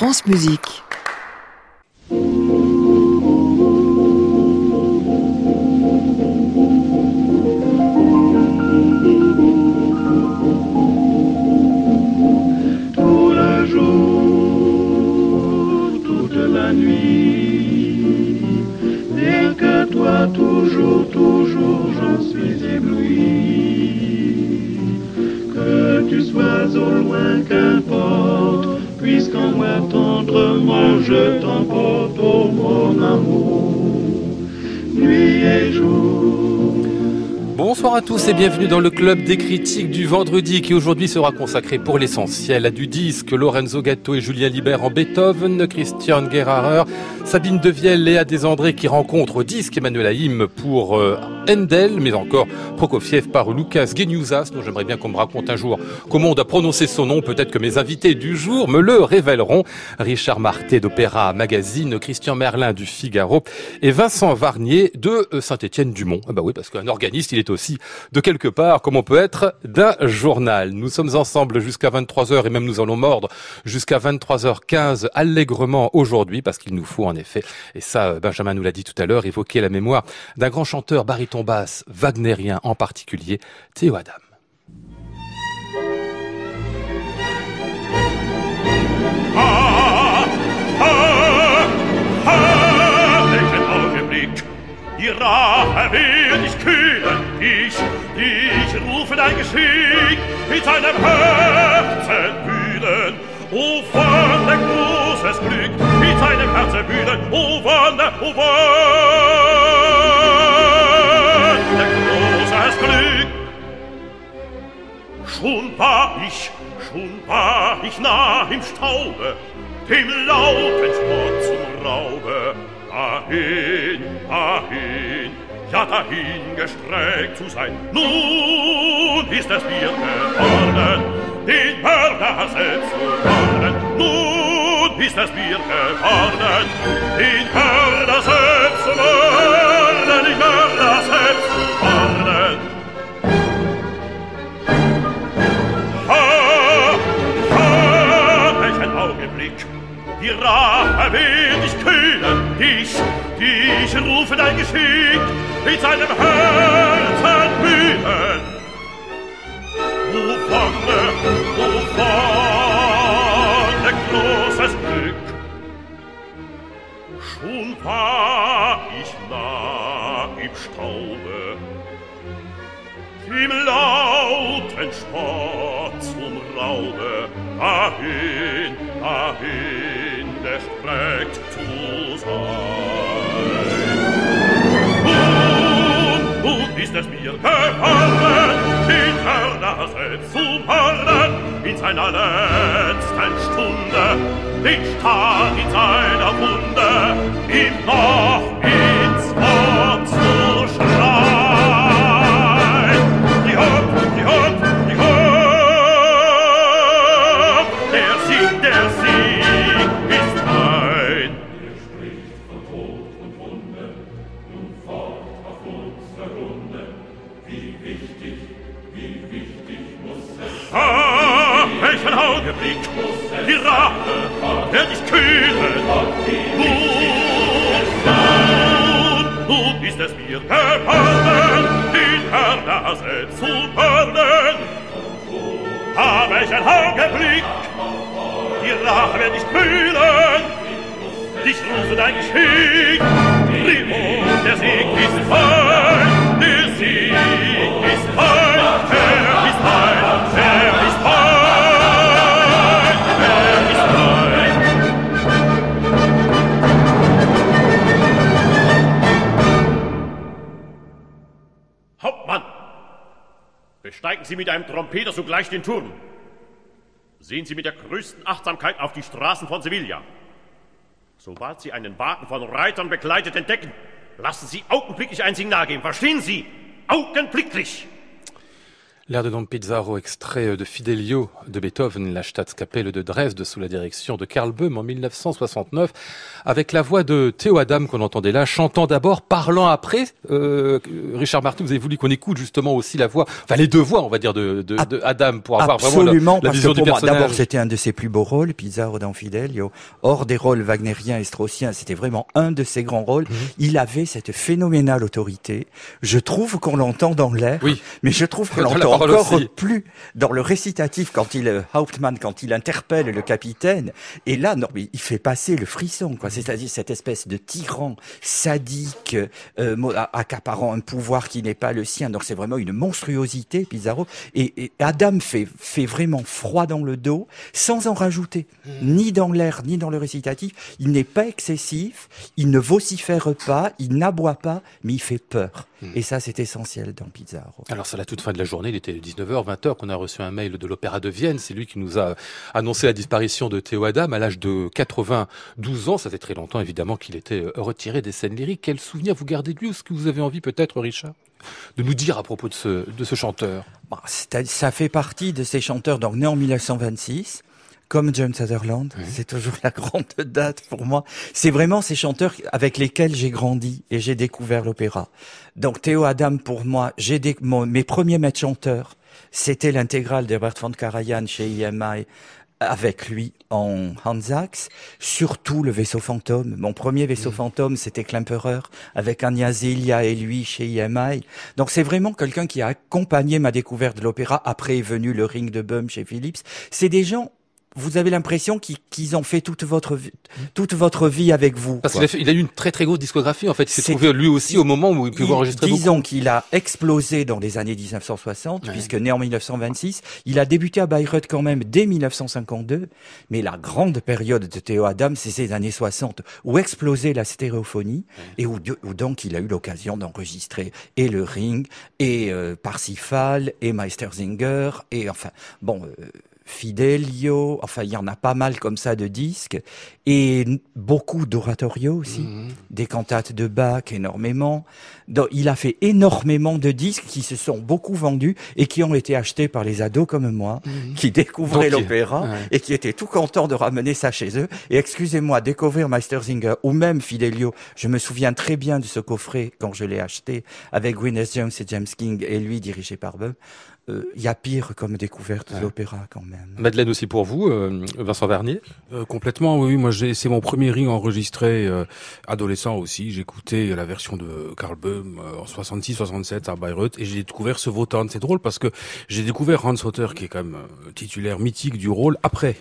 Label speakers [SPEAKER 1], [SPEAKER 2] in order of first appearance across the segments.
[SPEAKER 1] France Musique.
[SPEAKER 2] À tous et bienvenue dans le club des critiques du vendredi qui aujourd'hui sera consacré pour l'essentiel à du disque. Lorenzo Gatto et Julien Libert en Beethoven, Christian Gerharer, Sabine Devielle, Léa Desandré qui rencontrent au disque Emmanuel Haïm pour euh, Handel, mais encore Prokofiev par Lucas Geniusas, dont j'aimerais bien qu'on me raconte un jour comment on doit prononcer son nom, peut-être que mes invités du jour me le révéleront. Richard Marté d'Opéra Magazine, Christian Merlin du Figaro et Vincent Varnier de euh, Saint-Étienne-du-Mont. Ah bah oui, parce qu'un organiste, il est aussi de quelque part comme on peut être d'un journal. Nous sommes ensemble jusqu'à 23h et même nous allons mordre jusqu'à 23h15 allègrement aujourd'hui parce qu'il nous faut en effet, et ça euh, Benjamin nous l'a dit tout à l'heure, évoquer la mémoire d'un grand chanteur baryton basse wagnérien en particulier, Théo Adam.
[SPEAKER 3] O Wonne, Schon war ich, schon war ich nah im Staube, dem lauten Sport zum Raube. Dahin, dahin, ja dahin gestreckt zu sein. Nun ist es mir geworden, den Mörder selbst zu warnen. Nun ist es mir geworden, den Mörder selbst zu warnen, den Mörder selbst die Rache will ich kühlen, dich, dich rufe dein Geschick mit seinem Herzen bühlen. O Wonne, o Wonne, großes Glück, schon war ich nah im Staube, im lauten Sport zum Raube, dahin, dahin gesprägt zu sein. Und nun ist es mir gefallen, hinter Nase zu fallen, in seiner letzten Stunde, den in seiner Wunde, ihm noch ins Wort zu schreien. Rache wird dich kühlen. Nun, nun ist es mir gefallen, den Herrn selbst zu burnen. Ah, welchen Augenblick, die Rache wird dich kühlen. Dich rufe dein Geschick, Primo, der Sieg ist fein, der Sieg ist fein, er ist fein, er ist fein, besteigen Sie mit einem Trompeter sogleich den Turm. Sehen Sie mit der größten Achtsamkeit auf die Straßen von Sevilla. Sobald Sie einen Wagen von Reitern begleitet entdecken, lassen Sie augenblicklich ein Signal geben. Verstehen Sie? Augenblicklich!
[SPEAKER 2] L'air de Don Pizarro, extrait de Fidelio de Beethoven, la Staatskapelle de Dresde sous la direction de Karl Böhm en 1969, avec la voix de Théo Adam qu'on entendait là, chantant d'abord, parlant après. Euh, Richard Martin, vous avez voulu qu'on écoute justement aussi la voix, enfin les deux voix, on va dire, de, de, de Adam pour avoir
[SPEAKER 1] vraiment
[SPEAKER 2] la, la vision du personnage.
[SPEAKER 1] D'abord, c'était un de ses plus beaux rôles, Pizarro dans Fidelio. Hors des rôles wagnériens et straussiens, c'était vraiment un de ses grands rôles. Mm-hmm. Il avait cette phénoménale autorité. Je trouve qu'on l'entend dans l'air,
[SPEAKER 2] oui.
[SPEAKER 1] mais je trouve qu'on l'entend encore plus dans le récitatif quand il euh, Hauptmann quand il interpelle le capitaine. Et là non mais il fait passer le frisson quoi. C'est-à-dire cette espèce de tyran sadique euh, accaparant un pouvoir qui n'est pas le sien. Donc c'est vraiment une monstruosité Pizarro. Et, et, Adam fait fait vraiment froid dans le dos sans en rajouter. Mmh. ni dans l'air ni dans le récitatif. Il n'est pas excessif. Il ne vocifère pas. Il n'aboie pas. Mais il fait peur. Mmh. et ça c'est essentiel dans Pizarro.
[SPEAKER 2] Alors c'est la toute fin de la journée. Il était 19 20h qu'on a reçu un mail de l'Opéra de Vienne. C'est lui qui nous a annoncé la disparition de Théo Adam à l'âge de 92 ans. Ça fait très longtemps, évidemment, qu'il était euh, retiré des scènes lyriques. Quel souvenir vous gardez de lui Est-ce que vous avez envie, peut-être, Richard de nous dire à propos de ce, de ce chanteur?
[SPEAKER 1] Bah, Ça fait partie de ces chanteurs, donc né en 1926, comme James Sutherland. C'est toujours la grande date pour moi. C'est vraiment ces chanteurs avec lesquels j'ai grandi et j'ai découvert l'opéra. Donc Théo Adam, pour moi, j'ai mes premiers maîtres chanteurs, c'était l'intégrale d'Herbert von Karajan chez IMI avec lui en Hansax, surtout le vaisseau fantôme. Mon premier vaisseau mm. fantôme, c'était Klemperer, avec Anya Zilia et lui chez IMI. Donc c'est vraiment quelqu'un qui a accompagné ma découverte de l'opéra. Après est venu le Ring de Böhm chez Philips. C'est des gens vous avez l'impression qu'ils ont fait toute votre vie, toute votre vie avec vous.
[SPEAKER 2] Parce qu'il a, eu une très très grosse discographie en fait. Il s'est trouvé lui aussi au moment où il pouvait enregistrer
[SPEAKER 1] Disons qu'il a explosé dans les années 1960, puisque né en 1926, il a débuté à Bayreuth quand même dès 1952. Mais la grande période de Théo Adam, c'est ces années 60 où explosait la stéréophonie et où, donc il a eu l'occasion d'enregistrer et le Ring et euh, Parsifal et Meistersinger et enfin bon. Euh, Fidelio, enfin il y en a pas mal comme ça de disques, et beaucoup d'oratorio aussi, mhm. des cantates de Bach énormément. Donc, il a fait énormément de disques qui se sont beaucoup vendus et qui ont été achetés par les ados comme moi, mhm. qui découvraient l'opéra et qui étaient tout contents de ramener ça chez eux. Et excusez-moi, découvrir Meistersinger ou même Fidelio, je me souviens très bien de ce coffret quand je l'ai acheté avec Gwyneth Jones et James King et lui dirigé par Böhm il y a pire comme découverte de l'opéra quand même.
[SPEAKER 2] Madeleine aussi pour vous, euh, Vincent Vernier?
[SPEAKER 4] Euh, Complètement, oui. Moi, c'est mon premier ring enregistré euh, adolescent aussi. J'écoutais la version de Karl Böhm en 66-67 à Bayreuth et j'ai découvert ce Wotan. C'est drôle parce que j'ai découvert Hans Hotter qui est quand même titulaire mythique du rôle après.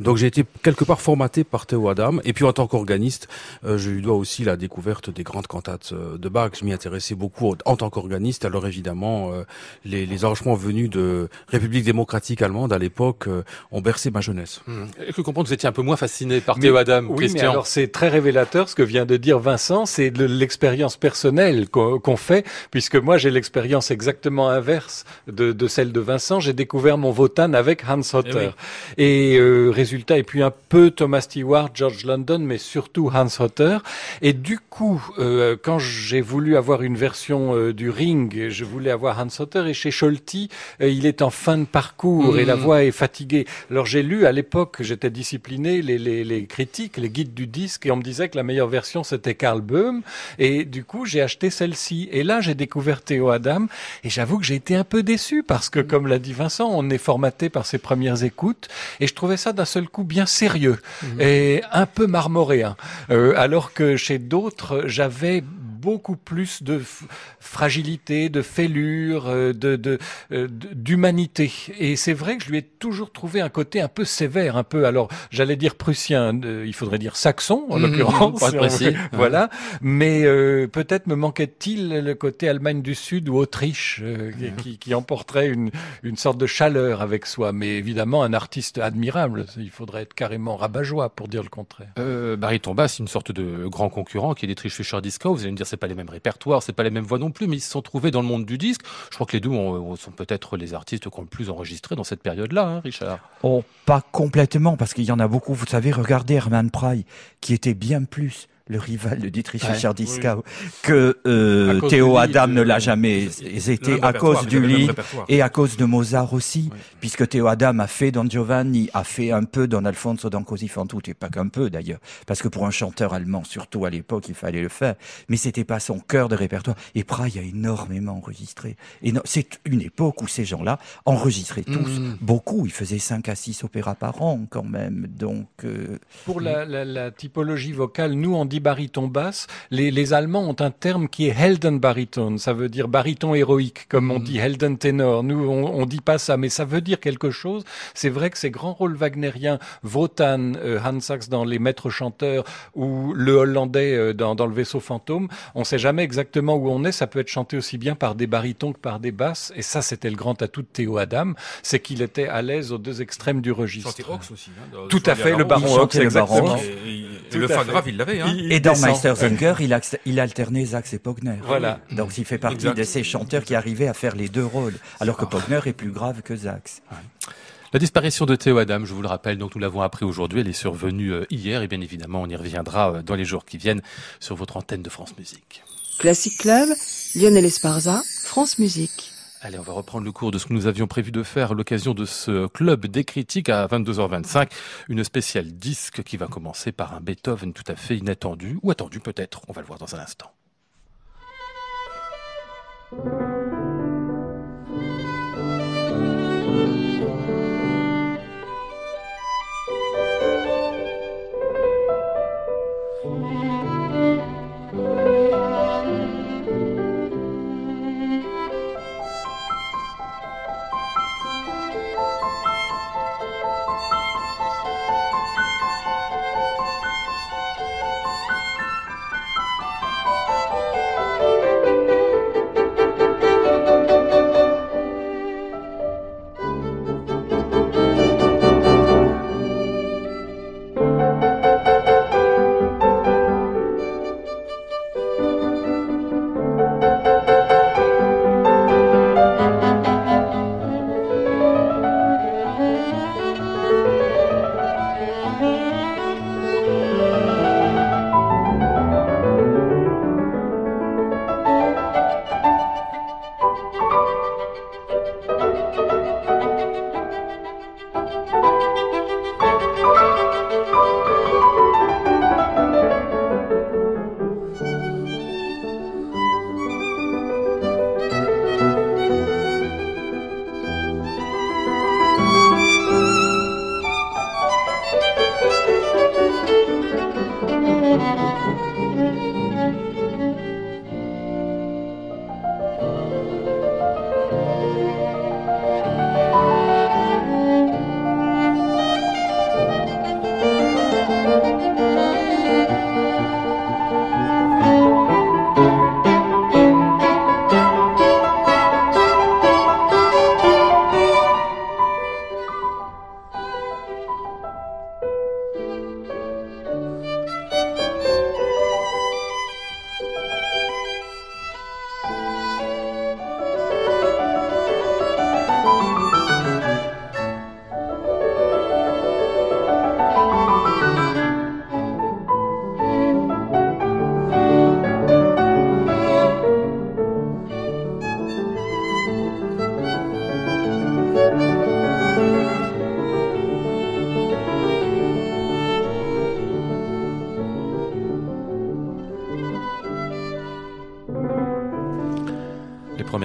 [SPEAKER 4] Donc j'ai été quelque part formaté par Théo Adam et puis en tant qu'organiste, je lui dois aussi la découverte des grandes cantates de Bach. Je m'y intéressais beaucoup en tant qu'organiste. Alors évidemment, les, les arrangements venus de République démocratique allemande à l'époque euh, ont bercé ma jeunesse.
[SPEAKER 2] Mmh. Et que comprendre que vous étiez un peu moins fasciné par Théo Adam,
[SPEAKER 5] oui, Mais alors c'est très révélateur ce que vient de dire Vincent, c'est l'expérience personnelle qu'on fait, puisque moi j'ai l'expérience exactement inverse de, de, celle de Vincent. J'ai découvert mon Wotan avec Hans eh Hotter. Et, euh, résultat, et puis un peu Thomas Stewart, George London, mais surtout Hans Hotter. Et du coup, euh, quand j'ai voulu avoir une version euh, du Ring, je voulais avoir Hans Hotter, et chez Scholti, euh, il est en fin de parcours et la mm. voix est fatiguée. Alors j'ai lu à l'époque, j'étais discipliné, les, les, les, critiques, les guides du disque, et on me disait que la meilleure version c'était Karl Böhm, et du coup j'ai acheté celle-ci. Et là j'ai découvert Théo Adam, et j'avoue que j'ai été un peu déçu parce que, comme l'a dit Vincent, on est formaté par ses premières écoutes, et je trouvais ça d'un seul coup bien sérieux mm. et un peu marmoréen, euh, alors que chez d'autres j'avais beaucoup plus de fragilité, de fêlure, euh, de, euh, d'humanité. Et c'est vrai que je lui ai toujours trouvé un côté un peu sévère, un peu, alors j'allais dire prussien, euh, il faudrait dire saxon en mmh, l'occurrence. voilà. Mais peut-être me manquait-il le côté Allemagne du Sud ou Autriche qui, qui, emporterait une, une sorte de chaleur avec soi. Mais évidemment, un artiste admirable. Il faudrait être carrément rabat-joie pour dire le contraire.
[SPEAKER 2] Euh, Barry Tomba, c'est une sorte de grand concurrent qui est Dietrich Fischer-Disco. Vous allez me dire c'est pas les mêmes répertoires, c'est pas les mêmes voix non plus, mais ils se sont trouvés dans le monde du disque. Je crois que les deux sont peut-être les artistes qui ont le plus enregistré dans cette période-là, hein, Richard.
[SPEAKER 1] Oh, pas complètement, parce qu'il y en a beaucoup. Vous savez, regardez Herman Prey, qui était bien plus le rival de Dietrich Fischer-Dieskau, que euh, Théo Adam ne l'a jamais été à cause du lit et à cause de Mozart aussi, puisque Théo Adam a fait Don Giovanni, a fait un peu Don Alfonso, Don Così fan tutte, et pas qu'un peu d'ailleurs, parce que pour un chanteur allemand, surtout à l'époque, il fallait le faire, mais c'était pas son cœur de répertoire. Et Prague a énormément enregistré. Et c'est une époque où ces gens-là enregistraient tous mm. beaucoup. Ils faisaient 5 à 6 opéras par an quand même. Donc euh,
[SPEAKER 5] pour la, la, la, typologie vocale, nous on dit baryton basse. Les, les, Allemands ont un terme qui est Heldenbariton. Ça veut dire baryton héroïque, comme on mm. dit Helden ténor. Nous on, on dit pas ça, mais ça veut dire quelque chose. C'est vrai que ces grands rôles wagnériens, Wotan, euh, Hans Sachs dans Les Maîtres chanteurs ou le Hollandais euh, dans, dans, Le Vaisseau fantôme, on sait jamais exactement où on est. Ça peut être chanté aussi bien par des barytons que par des basses. Et ça, c'était le grand atout de Théo Adam, c'est qu'il était à l'aise aux deux extrêmes du registre.
[SPEAKER 4] aussi. Hein,
[SPEAKER 5] Tout à fait, le baron Ox, exactement.
[SPEAKER 4] Et, le fin grave, il l'avait. Hein.
[SPEAKER 1] Et dans Meistersinger, il, il alternait Zax et Pogner. Voilà. Donc il fait partie de ces chanteurs qui arrivaient à faire les deux rôles, alors que Pogner est plus grave que Zax.
[SPEAKER 2] La disparition de Théo Adam, je vous le rappelle, donc nous l'avons appris aujourd'hui, elle est survenue euh, hier et bien évidemment on y reviendra euh, dans les jours qui viennent sur votre antenne de France Musique.
[SPEAKER 6] Classic Club, Lionel Esparza, France Musique.
[SPEAKER 2] Allez, on va reprendre le cours de ce que nous avions prévu de faire à l'occasion de ce club des critiques à 22h25. Une spéciale disque qui va commencer par un Beethoven tout à fait inattendu, ou attendu peut-être, on va le voir dans un instant.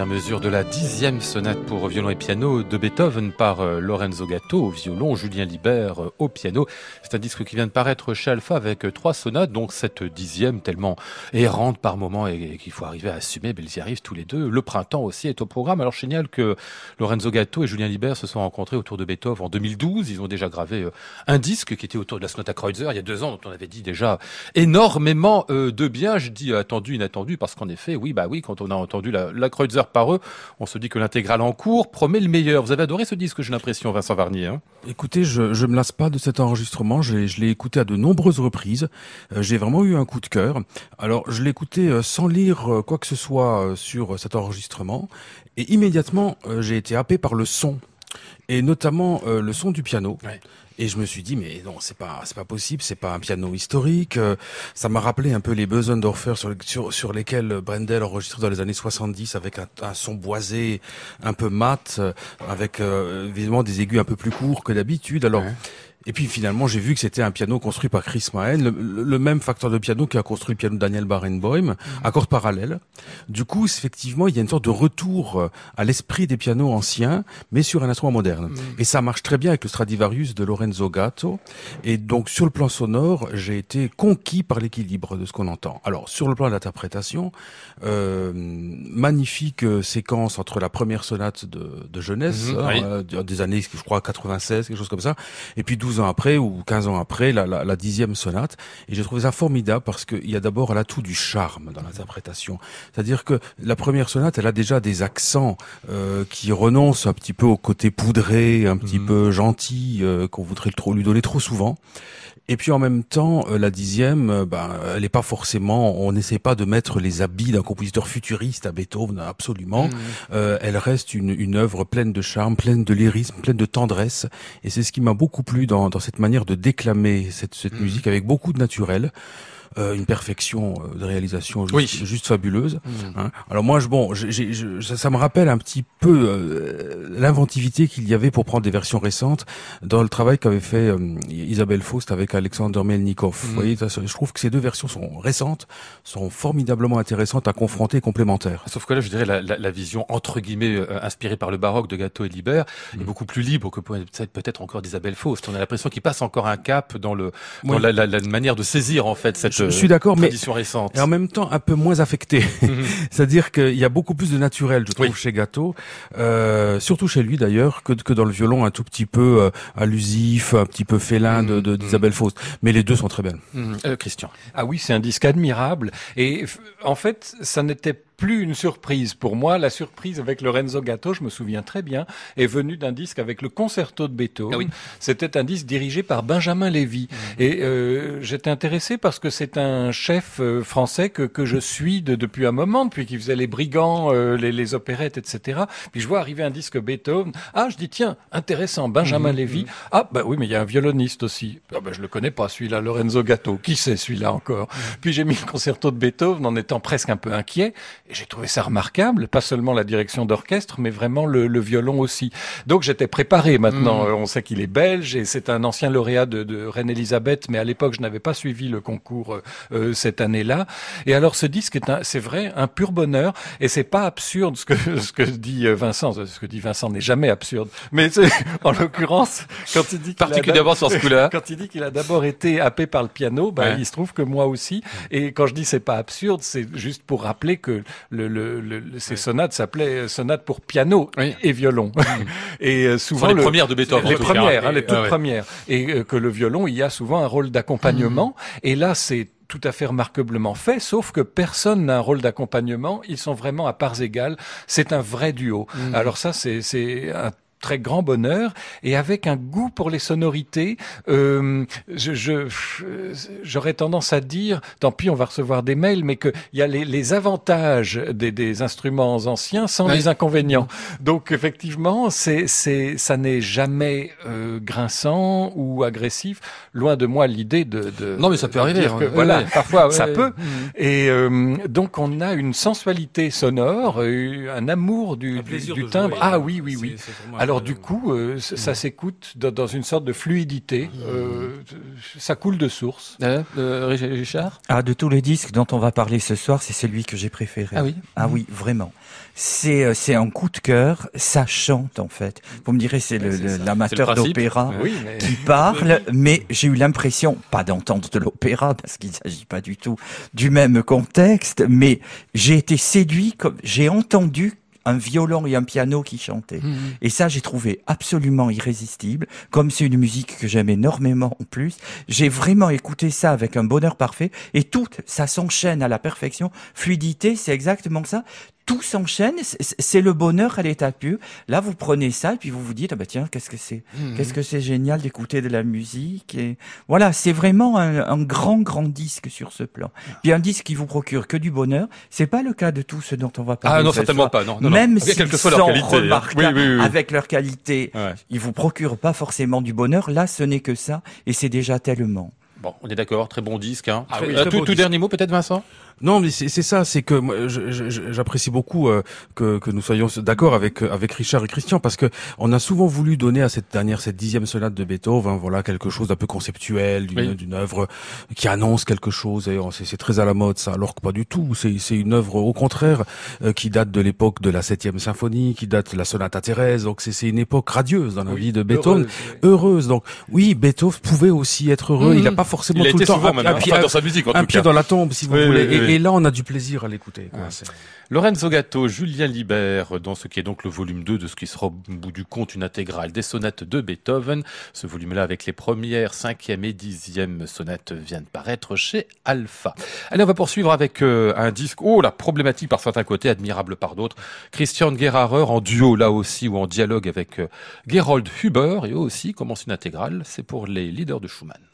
[SPEAKER 2] Mesure de la dixième sonate pour violon et piano de Beethoven par euh, Lorenzo Gatto au violon, Julien Libert euh, au piano. C'est un disque qui vient de paraître chez Alpha avec euh, trois sonates, donc cette dixième tellement errante par moment et, qu'il faut arriver à assumer, mais ils y arrivent tous les deux. Le printemps aussi est au programme. Alors génial que Lorenzo Gatto et Julien Libert se sont rencontrés autour de Beethoven en 2012. Ils ont déjà gravé un disque qui était autour de la sonate à Kreutzer il y a deux ans, dont on avait dit déjà énormément de bien. Je dis attendu, inattendu, parce qu'en effet, oui, bah oui, quand on a entendu la, Kreutzer par on se dit que l'intégrale en cours promet le meilleur. Vous avez adoré ce disque, j'ai l'impression, Vincent Varnier. Hein?
[SPEAKER 4] Écoutez, je, je me lasse pas de cet enregistrement. Je l'ai écouté à de nombreuses reprises. Euh, j'ai vraiment eu un coup de cœur. Alors, je l'ai écouté euh, sans lire euh, quoi que ce soit sur cet enregistrement. Et immédiatement, j'ai été happé par le son. et notamment le son du piano.
[SPEAKER 2] Ouais.
[SPEAKER 4] Et je me suis dit mais non c'est pas c'est pas possible c'est pas un piano historique euh, ça m'a rappelé un peu les Bösendorfer sur, sur sur lesquels Brendel enregistrait dans les années 70 avec un, un son boisé un peu mat euh, avec euh, évidemment des aigus un peu plus courts que d'habitude alors
[SPEAKER 2] Ouais.
[SPEAKER 4] Et puis finalement, j'ai vu que c'était un piano construit par Chris Mahen, le, le- le même facteur de piano qui a construit le piano de Daniel Barenboim, à cordes parallèles. Du coup, effectivement, il y a une sorte de retour euh, à l'esprit des pianos anciens, mais sur un instrument moderne. Et ça marche très bien avec le Stradivarius de Lorenzo Gatto. Et donc, sur le plan sonore, j'ai été conquis par l'équilibre de ce qu'on entend. Alors, sur le plan de l'interprétation, euh, magnifique euh, séquence entre la première sonate de, de jeunesse,
[SPEAKER 2] Mhm,
[SPEAKER 4] hein,
[SPEAKER 2] oui.
[SPEAKER 4] euh, des années, je crois, 96, quelque chose comme ça, et puis 12 ans après ou 15 ans après, la, la, la dixième sonate. Et j'ai trouvé ça formidable parce qu'il y a d'abord l'atout du charme dans l'interprétation. C'est-à-dire que la première sonate, elle a déjà des accents euh, qui renoncent un petit peu au côté poudré, un petit peu gentil euh, qu'on voudrait trop lui donner trop souvent. Et puis en même temps, euh, la dixième, ben, elle n'est pas forcément, on n'essaie pas de mettre les habits d'un compositeur futuriste à Beethoven, absolument. Euh, elle reste une, une œuvre pleine de charme, pleine de lyrisme, pleine de tendresse. Et c'est ce qui m'a beaucoup plu dans, dans cette manière de déclamer cette, cette musique avec beaucoup de naturel. Euh, une perfection euh, de réalisation juste,
[SPEAKER 2] Oui.
[SPEAKER 4] juste fabuleuse. hein. Alors moi, je, bon, j'ai- j'ai- je- ça, ça me rappelle un petit peu euh, l'inventivité qu'il y avait pour prendre des versions récentes dans le travail qu'avait fait euh, Isabelle Faust avec Alexander Melnikov. Vous voyez, ça, je trouve que ces deux versions sont récentes, sont formidablement intéressantes à confronter et complémentaires.
[SPEAKER 2] Sauf que là, je dirais, la, la, la vision entre guillemets euh, inspirée par le baroque de Gatto et Libert est beaucoup plus libre que peut- peut-être encore d'Isabelle Faust. On a l'impression qu'il passe encore un cap dans le dans
[SPEAKER 4] Oui.
[SPEAKER 2] la, la, la manière de saisir en fait cette
[SPEAKER 4] Je- je
[SPEAKER 2] euh,
[SPEAKER 4] suis d'accord, mais-
[SPEAKER 2] récente.
[SPEAKER 4] Et en même temps, un peu moins affecté. C'est-à-dire qu'il y a beaucoup plus de naturel, je trouve,
[SPEAKER 2] Oui.
[SPEAKER 4] chez Gatto, euh, surtout chez lui d'ailleurs, que, que dans le violon un tout petit peu euh, allusif, un petit peu félin de- de- d'Isabelle Faust. Mais les deux sont très belles.
[SPEAKER 2] Mhm. Euh, Christian.
[SPEAKER 5] Ah oui, c'est un disque admirable. Et en fait, ça n'était plus une surprise pour moi. La surprise avec Lorenzo Gatto, je me souviens très bien, est venue d'un disque avec le concerto de Beethoven.
[SPEAKER 2] Ah oui.
[SPEAKER 5] C'était un disque dirigé par Benjamin Lévy. Et euh, j'étais intéressé parce que c'est un chef euh, français que, que je suis de- depuis un moment, depuis qu'il faisait les brigands, euh, les, les opérettes, etc. Puis je vois arriver un disque Beethoven. Ah, je dis tiens, intéressant, Benjamin Lévy. Ah bah oui, mais il y a un violoniste aussi. Ah bah je le connais pas celui-là, Lorenzo Gatto. Qui c'est celui-là encore? Puis j'ai mis le concerto de Beethoven en étant presque un peu inquiet. Et j'ai trouvé ça remarquable, pas seulement la direction d'orchestre, mais vraiment le, le violon aussi. Donc j'étais préparé maintenant. Euh, On sait qu'il est belge et c'est un ancien lauréat de, de Reine Elisabeth, mais à l'époque je n'avais pas suivi le concours euh, euh, cette année-là. Et alors ce disque est, un- c'est vrai, un pur bonheur. Et c'est pas absurde ce que ce que dit euh, Vincent. Ce que dit Vincent n'est jamais absurde. Mais en l'occurrence, quand il dit qu'il a
[SPEAKER 2] Particulièrement sur ce coup-là.
[SPEAKER 5] quand il dit qu'il a d'abord été happé par le piano, bah,
[SPEAKER 2] Ouais.
[SPEAKER 5] il se trouve que moi aussi. Et quand je dis c'est pas absurde, c'est juste pour rappeler que le, le, le- ces sonates s'appelaient euh, sonates pour piano
[SPEAKER 2] Oui.
[SPEAKER 5] et violon. et euh, souvent
[SPEAKER 2] les
[SPEAKER 5] le-
[SPEAKER 2] premières de Beethoven. en
[SPEAKER 5] les
[SPEAKER 2] cas.
[SPEAKER 5] premières, hein, les toutes
[SPEAKER 2] ah ouais.
[SPEAKER 5] premières. Et euh, que le violon, il y a souvent un rôle d'accompagnement. Et là, c'est tout à fait remarquablement fait, sauf que personne n'a un rôle d'accompagnement. Ils sont vraiment à parts égales. C'est un vrai duo. Alors ça, c'est c'est un très grand bonheur et avec un goût pour les sonorités. Euh, je, je, j'aurais tendance à dire, tant pis, on va recevoir des mails, mais qu'il y a les, les avantages des, des instruments anciens sans
[SPEAKER 2] Ouais.
[SPEAKER 5] les inconvénients. Donc effectivement, c'est, c'est, ça n'est jamais euh, grinçant ou agressif. Loin de moi l'idée de, de
[SPEAKER 2] Non, mais ça peut arriver, hein.
[SPEAKER 5] que,
[SPEAKER 2] Ouais,
[SPEAKER 5] voilà,
[SPEAKER 2] ouais.
[SPEAKER 5] parfois ça peut.
[SPEAKER 2] Mhm.
[SPEAKER 5] Et euh, donc on a une sensualité sonore, euh, un amour du,
[SPEAKER 4] Un
[SPEAKER 5] du, timbre.
[SPEAKER 4] jouer.
[SPEAKER 5] Ah oui, oui, oui. Alors du coup, euh, ça, ça s'écoute dans, dans une sorte de fluidité. Euh, ça coule de source.
[SPEAKER 2] Euh, euh, Richard?
[SPEAKER 1] Ah, de tous les disques dont on va parler ce soir, c'est celui que j'ai préféré.
[SPEAKER 2] Ah oui?
[SPEAKER 1] Ah oui, vraiment. C'est euh, c'est un coup de cœur, ça chante en fait. Vous me direz, c'est l'amateur d'opéra.
[SPEAKER 5] Oui, mais
[SPEAKER 1] qui parle, mais j'ai eu l'impression, pas d'entendre de l'opéra, parce qu'il ne s'agit pas du tout du même contexte, mais j'ai été séduit, comme j'ai entendu un violon et un piano qui chantaient. Et ça, j'ai trouvé absolument irrésistible. Comme c'est une musique que j'aime énormément en plus, j'ai vraiment écouté ça avec un bonheur parfait. Et tout, ça s'enchaîne à la perfection. Fluidité, c'est exactement ça. Tout s'enchaîne. C'est- le bonheur à l'état pur. Là, vous prenez ça et puis vous vous dites, ah bah tiens, qu'est-ce que c'est,
[SPEAKER 2] Mhm.
[SPEAKER 1] qu'est-ce que c'est génial d'écouter de la musique. Et voilà, c'est vraiment un, un grand, grand disque sur ce plan. Puis un disque qui vous procure que du bonheur. C'est pas le cas de tous ceux dont on va parler.
[SPEAKER 2] Ah non,
[SPEAKER 1] ce
[SPEAKER 2] certainement
[SPEAKER 1] soir.
[SPEAKER 2] pas. Non, non.
[SPEAKER 1] Même
[SPEAKER 2] leur
[SPEAKER 1] sont
[SPEAKER 2] hein.
[SPEAKER 1] remarquables
[SPEAKER 2] Oui, oui, oui.
[SPEAKER 1] avec leur qualité,
[SPEAKER 2] Ouais.
[SPEAKER 1] ils vous procurent pas forcément du bonheur. Là, ce n'est que ça, et c'est déjà tellement.
[SPEAKER 2] Bon, on est d'accord, très bon disque. Hein.
[SPEAKER 4] Ah oui,
[SPEAKER 2] Euh,
[SPEAKER 4] très
[SPEAKER 2] tout, tout
[SPEAKER 4] disque.
[SPEAKER 2] dernier mot peut-être Vincent?
[SPEAKER 4] Non, mais c'est ça, c'est que j'apprécie beaucoup euh, que, que nous soyons d'accord avec euh, avec Richard et Christian parce que on a souvent voulu donner à cette dernière, cette dixième sonate de Beethoven, voilà quelque chose d'un peu conceptuel, d'une
[SPEAKER 2] Oui.
[SPEAKER 4] œuvre qui annonce quelque chose. Et c'est très à la mode ça, alors que pas du tout. C'est une œuvre au contraire euh, qui date de l'époque de la septième symphonie, qui date de la sonate à Thérèse. Donc c'est une époque radieuse dans la
[SPEAKER 5] Oui,
[SPEAKER 4] vie de Beethoven,
[SPEAKER 5] heureuse, oui.
[SPEAKER 4] heureuse. Donc oui, Beethoven pouvait aussi être heureux.
[SPEAKER 2] Mhm.
[SPEAKER 4] Il n'a pas forcément
[SPEAKER 2] Il
[SPEAKER 4] tout le temps un- un
[SPEAKER 2] hein.
[SPEAKER 4] pied-
[SPEAKER 2] Enfin, dans sa musique en
[SPEAKER 4] un
[SPEAKER 2] tout
[SPEAKER 4] pied
[SPEAKER 2] cas.
[SPEAKER 4] dans la tombe, si vous voulez.
[SPEAKER 2] Oui,
[SPEAKER 4] et, là, on a du plaisir à l'écouter.
[SPEAKER 2] Ouais. Lorenzo Gatto, Julien Libert, dans ce qui est donc le volume 2 de ce qui sera au bout du compte une intégrale des sonates de Beethoven. Ce volume-là avec les premières, cinquième et dixième sonates vient de paraître chez Alpha. Allez, on va poursuivre avec euh, un disque, oh la problématique par certains côtés, admirable par d'autres. Christian Gerharer en duo là aussi ou en dialogue avec euh, Gerold Huber et eux aussi commence une intégrale. C'est pour les leaders de Schumann.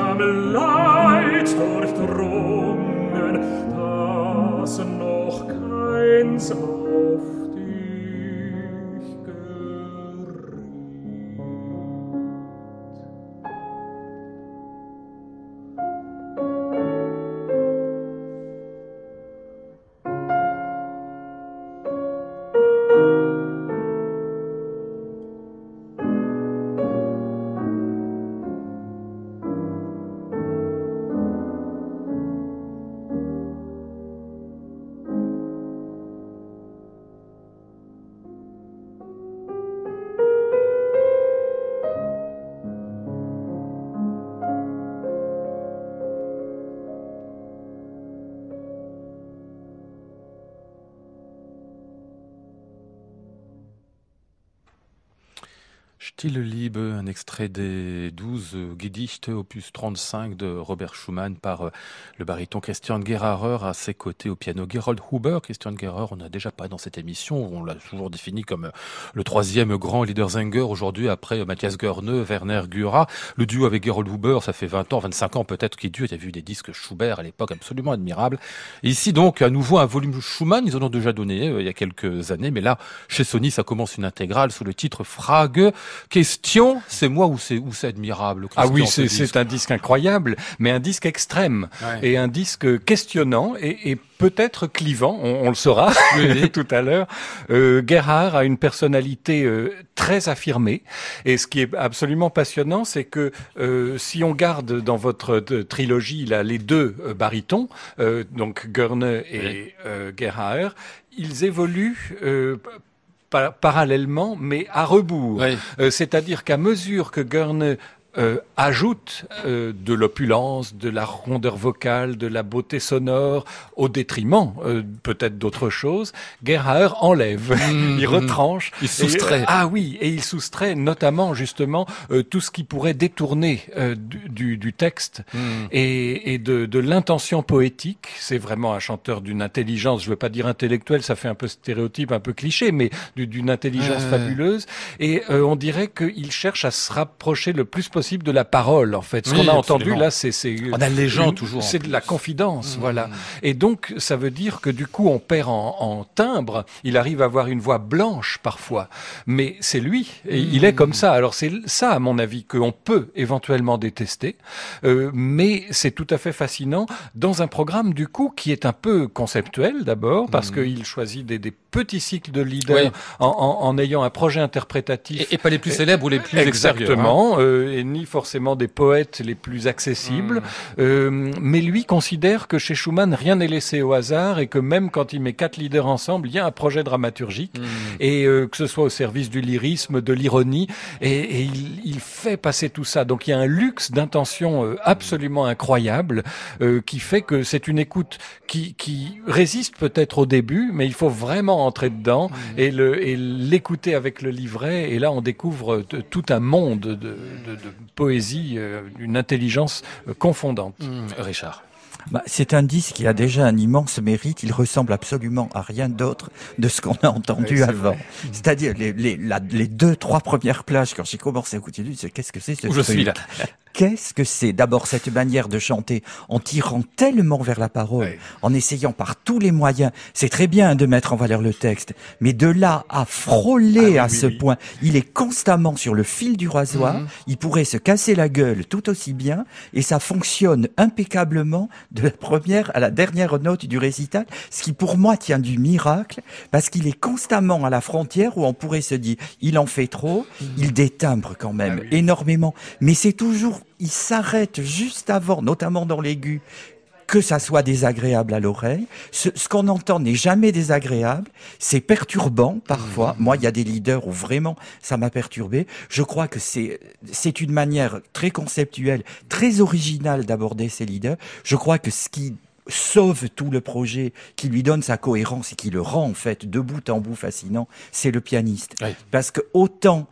[SPEAKER 7] am Leid durchdrungen, das noch kein Sahn
[SPEAKER 2] Stille un extrait des 12 Gedichte, opus 35 de Robert Schumann par euh, le baryton Christian Gerharer à ses côtés au piano Gerold Huber. Christian Gerharer, on n'a déjà parlé dans cette émission, on l'a toujours défini comme euh, le troisième grand leader Zenger aujourd'hui après Matthias Görne, Werner Gura. Le duo avec Gerold Huber, ça fait 20 ans, 25 ans peut-être qu'il dure. Il y a vu des disques Schubert à l'époque absolument admirables. Ici donc à nouveau un volume Schumann, ils en ont déjà donné euh, il y a quelques années, mais là chez Sony ça commence une intégrale sous le titre Frage Question, c'est moi ou c'est ou c'est admirable
[SPEAKER 5] Ah oui,
[SPEAKER 2] ce
[SPEAKER 5] c'est un disque incroyable, mais un disque extrême
[SPEAKER 2] Ouais.
[SPEAKER 5] et un disque questionnant et, et peut-être clivant, on, on le saura tout à l'heure. Euh, Gerhard a une personnalité euh, très affirmée et ce qui est absolument passionnant, c'est que euh, si on garde dans votre euh, trilogie là les deux euh, barytons, euh, donc Görne et euh, Gerhard, ils évoluent euh, parallèlement, mais à rebours. Euh, C'est-à-dire qu'à mesure que Görne euh, ajoute euh, de l'opulence, de la rondeur vocale, de la beauté sonore, au détriment euh, peut-être d'autres choses, Gerhard enlève, il retranche.
[SPEAKER 2] Il soustrait.
[SPEAKER 5] Et, ah oui, et il soustrait notamment justement euh, tout ce qui pourrait détourner euh, du, du- texte
[SPEAKER 2] Hmm.
[SPEAKER 5] et, et de, de l'intention poétique. C'est vraiment un chanteur d'une intelligence, je veux pas dire intellectuelle, ça fait un peu stéréotype, un peu cliché, mais du- d'une intelligence fabuleuse. Et euh, on dirait qu'il cherche à se rapprocher le plus possible de la parole, en fait. Ce
[SPEAKER 2] Oui,
[SPEAKER 5] qu'on a entendu là, c'est
[SPEAKER 2] On a les gens toujours,
[SPEAKER 5] C'est de la confidence,
[SPEAKER 2] Mmh.
[SPEAKER 5] voilà. Et donc, ça veut dire que du coup, on perd en, en timbre. Il arrive à avoir une voix blanche parfois, mais c'est lui. Et Il est comme ça. Alors c'est ça, à mon avis, qu'on peut éventuellement détester, Euh, mais c'est tout à fait fascinant dans un programme du coup qui est un peu conceptuel d'abord parce qu'il choisit des, des petits cycles de leaders en, en- en ayant un projet interprétatif.
[SPEAKER 2] Et, et pas les plus célèbres ou les plus hein.
[SPEAKER 5] Exactement, euh, et ni forcément des poètes les plus accessibles. Euh, mais lui considère que chez Schumann, rien n'est laissé au hasard et que même quand il met quatre leaders ensemble, il y a un projet dramaturgique et euh, que ce soit au service du lyrisme, de l'ironie, et, et il, il fait passer tout ça. Donc il y a un luxe d'intention euh, absolument incroyable euh, qui fait que c'est une écoute qui, qui résiste peut-être au début, mais il faut vraiment entrer dedans et le et l'écouter avec le livret. Et là, on découvre t- tout un monde de, de, de poésie, euh, une intelligence euh, confondante.
[SPEAKER 2] Hum, Richard.
[SPEAKER 1] Bah, c'est un disque qui a déjà un immense mérite. Il ressemble absolument à rien d'autre de ce qu'on a entendu avant. C'est-à-dire les, les, la- les deux, trois premières plages quand j'ai commencé à écouter lui, c'est qu'est-ce que c'est ce
[SPEAKER 2] Où je suis là?
[SPEAKER 1] Qu'est-ce que c'est D'abord cette manière de chanter en tirant tellement vers la parole, en essayant par tous les moyens. C'est très bien de mettre en valeur le texte, mais de là à frôler
[SPEAKER 5] Ah oui,
[SPEAKER 1] à
[SPEAKER 5] oui,
[SPEAKER 1] ce point, il est constamment sur le fil du rasoir.
[SPEAKER 2] Mhm.
[SPEAKER 1] Il pourrait se casser la gueule tout aussi bien, et ça fonctionne impeccablement de la première à la dernière note du récital, ce qui pour moi tient du miracle, parce qu'il est constamment à la frontière où on pourrait se dire, il en fait trop, il détimbre quand même
[SPEAKER 5] Ah
[SPEAKER 1] énormément, mais c'est toujours, il s'arrête juste avant, notamment dans l'aigu, que ça soit désagréable à l'oreille. Ce, ce qu'on entend n'est jamais désagréable. C'est perturbant parfois. Moi, il y a des leaders où vraiment ça m'a perturbé. Je crois que c'est c'est une manière très conceptuelle, très originale d'aborder ces leaders. Je crois que ce qui sauve tout le projet, qui lui donne sa cohérence et qui le rend en fait de bout en bout fascinant, c'est le pianiste. Parce que autant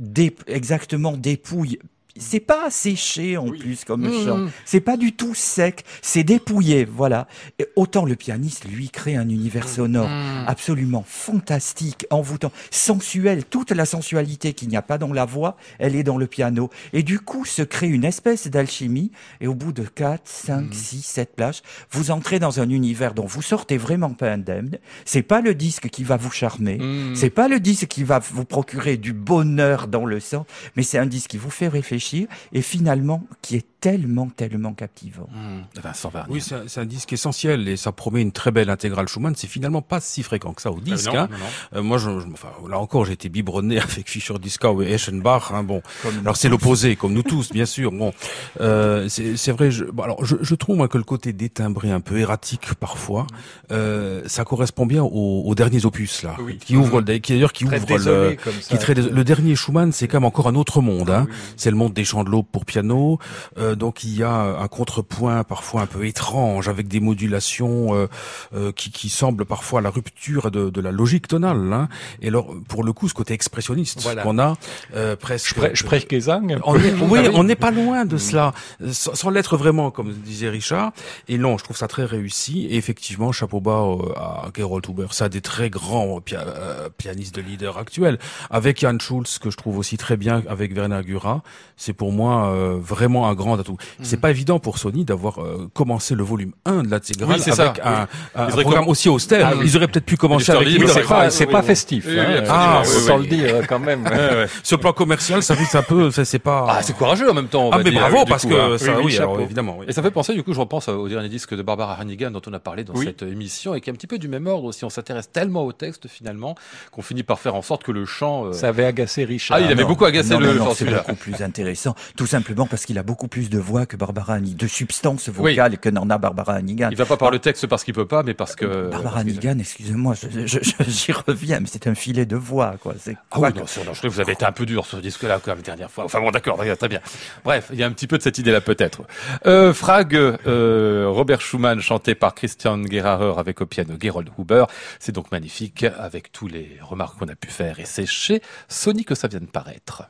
[SPEAKER 1] dé- exactement dépouille c'est pas asséché en plus comme
[SPEAKER 2] Mmh.
[SPEAKER 1] chant. C'est pas du tout sec. C'est dépouillé, voilà. Et autant le pianiste, lui, crée un univers sonore
[SPEAKER 2] Mmh.
[SPEAKER 1] absolument fantastique, envoûtant, sensuel. Toute la sensualité qu'il n'y a pas dans la voix, elle est dans le piano. Et du coup, se crée une espèce d'alchimie. Et au bout de 4, 5, 6, 7 plages, vous entrez dans un univers dont vous sortez vraiment pas indemne. C'est pas le disque qui va vous charmer.
[SPEAKER 2] Mmh.
[SPEAKER 1] C'est pas le disque qui va vous procurer du bonheur dans le sang, mais c'est un disque qui vous fait réfléchir et finalement qui est tellement, tellement captivant.
[SPEAKER 2] Hum, Vincent Varnier.
[SPEAKER 4] Oui, c'est un, disque essentiel et ça promet une très belle intégrale Schumann. C'est finalement pas si fréquent que ça au disque.
[SPEAKER 2] Euh, non,
[SPEAKER 4] hein.
[SPEAKER 2] non, non.
[SPEAKER 4] Euh, moi, je, je- enfin, là encore, j'ai été biberonné avec Fischer Dieskau et Eschenbach. Hein, bon, alors c'est l'opposé, comme nous tous, bien sûr. Bon, euh, c'est c'est vrai. Je, bon, alors, je, je trouve moi que le côté détimbré, un peu erratique parfois, euh, ça correspond bien aux, aux derniers opus là,
[SPEAKER 5] Oui.
[SPEAKER 4] qui ouvre, le- qui d'ailleurs qui ouvre le,
[SPEAKER 5] comme
[SPEAKER 4] qui est très le dernier Schumann, c'est quand même encore un autre monde. Hein.
[SPEAKER 5] oui, oui.
[SPEAKER 4] C'est le monde des chants de l'aube pour piano. Euh, donc il y a un contrepoint parfois un peu étrange avec des modulations euh, euh, qui, qui semblent parfois à la rupture de, de la logique tonale. Hein. Et alors pour le coup, ce côté expressionniste
[SPEAKER 5] Voilà.
[SPEAKER 4] qu'on a euh, presque.
[SPEAKER 5] Spre- Sprechgesang
[SPEAKER 4] On est, oui,
[SPEAKER 5] Ah oui.
[SPEAKER 4] on n'est pas loin de cela, euh, sans, sans l'être vraiment, comme disait Richard. Et non, je trouve ça très réussi. Et effectivement, chapeau bas euh, à Gerold Huber. Ça a des très grands pia- euh, pianistes de leader actuels. Avec Jan Schulz, que je trouve aussi très bien, avec Werner Gura. C'est pour moi euh, vraiment un grand atout.
[SPEAKER 2] Mhm.
[SPEAKER 4] C'est pas évident pour Sony d'avoir euh, commencé le volume 1 de l'intégrale
[SPEAKER 2] Oui, c'est
[SPEAKER 4] avec
[SPEAKER 2] ça,
[SPEAKER 4] un,
[SPEAKER 2] oui.
[SPEAKER 4] un programme
[SPEAKER 2] com-
[SPEAKER 4] aussi austère.
[SPEAKER 2] Ah, oui.
[SPEAKER 4] Ils auraient peut-être pu commencer avec
[SPEAKER 2] c'est
[SPEAKER 5] pas,
[SPEAKER 2] oui,
[SPEAKER 5] c'est
[SPEAKER 2] oui,
[SPEAKER 5] pas
[SPEAKER 2] oui.
[SPEAKER 5] festif.
[SPEAKER 2] Oui, oui,
[SPEAKER 5] hein.
[SPEAKER 4] Ah,
[SPEAKER 2] oui,
[SPEAKER 5] sans
[SPEAKER 2] oui.
[SPEAKER 5] le dire quand même.
[SPEAKER 4] Le plan commercial, ça risque un peu, ça c'est pas.
[SPEAKER 2] Ah, c'est courageux en même temps. on
[SPEAKER 4] Ah,
[SPEAKER 2] va
[SPEAKER 4] mais
[SPEAKER 2] dire,
[SPEAKER 4] bravo
[SPEAKER 2] oui, du
[SPEAKER 4] parce
[SPEAKER 2] coup,
[SPEAKER 4] que
[SPEAKER 2] hein.
[SPEAKER 4] ça,
[SPEAKER 5] Oui,
[SPEAKER 4] oui,
[SPEAKER 5] oui,
[SPEAKER 4] alors, évidemment. oui.
[SPEAKER 2] Et ça fait penser, du coup, je repense au dernier disque de Barbara Hannigan dont on a parlé dans
[SPEAKER 5] Oui.
[SPEAKER 2] cette émission et qui est un petit peu du même ordre aussi. On s'intéresse tellement au texte finalement qu'on finit par faire en sorte que le chant. euh,
[SPEAKER 5] Ça avait agacé Richard.
[SPEAKER 2] Ah, il avait beaucoup agacé le
[SPEAKER 1] c'est beaucoup plus intéressant, tout simplement parce qu'il a beaucoup plus de voix que Barbara Hannigan, de substance vocale que n'en a Barbara Hannigan.
[SPEAKER 2] Il va pas par le texte parce qu'il peut pas, mais parce que.
[SPEAKER 1] Barbara
[SPEAKER 2] parce qu'il-
[SPEAKER 1] Hannigan, excusez-moi, j'y reviens, mais c'est un filet de voix, quoi. C'est
[SPEAKER 2] Ah
[SPEAKER 1] quoi
[SPEAKER 2] oui, non, c'est- non, je crois que vous avez été un peu dur sur ce disque-là, quand même, la dernière fois. Enfin bon, d'accord, très bien. Bref, il y a un petit peu de cette idée-là, peut-être. Euh, Frag, euh, Robert Schumann, chanté par Christian Gerharer avec au piano Gerold Huber. C'est donc magnifique, avec tous les remarques qu'on a pu faire. Et c'est chez Sony que ça vient de paraître.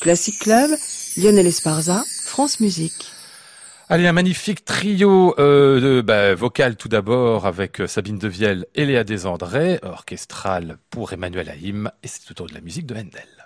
[SPEAKER 6] Classic Club, Lionel Esparza, France Musique.
[SPEAKER 2] Allez, un magnifique trio euh, de bah, vocal tout d'abord avec euh, Sabine Devielle et Léa Desandré, orchestral pour Emmanuel Haïm, et c'est autour de la musique de Handel.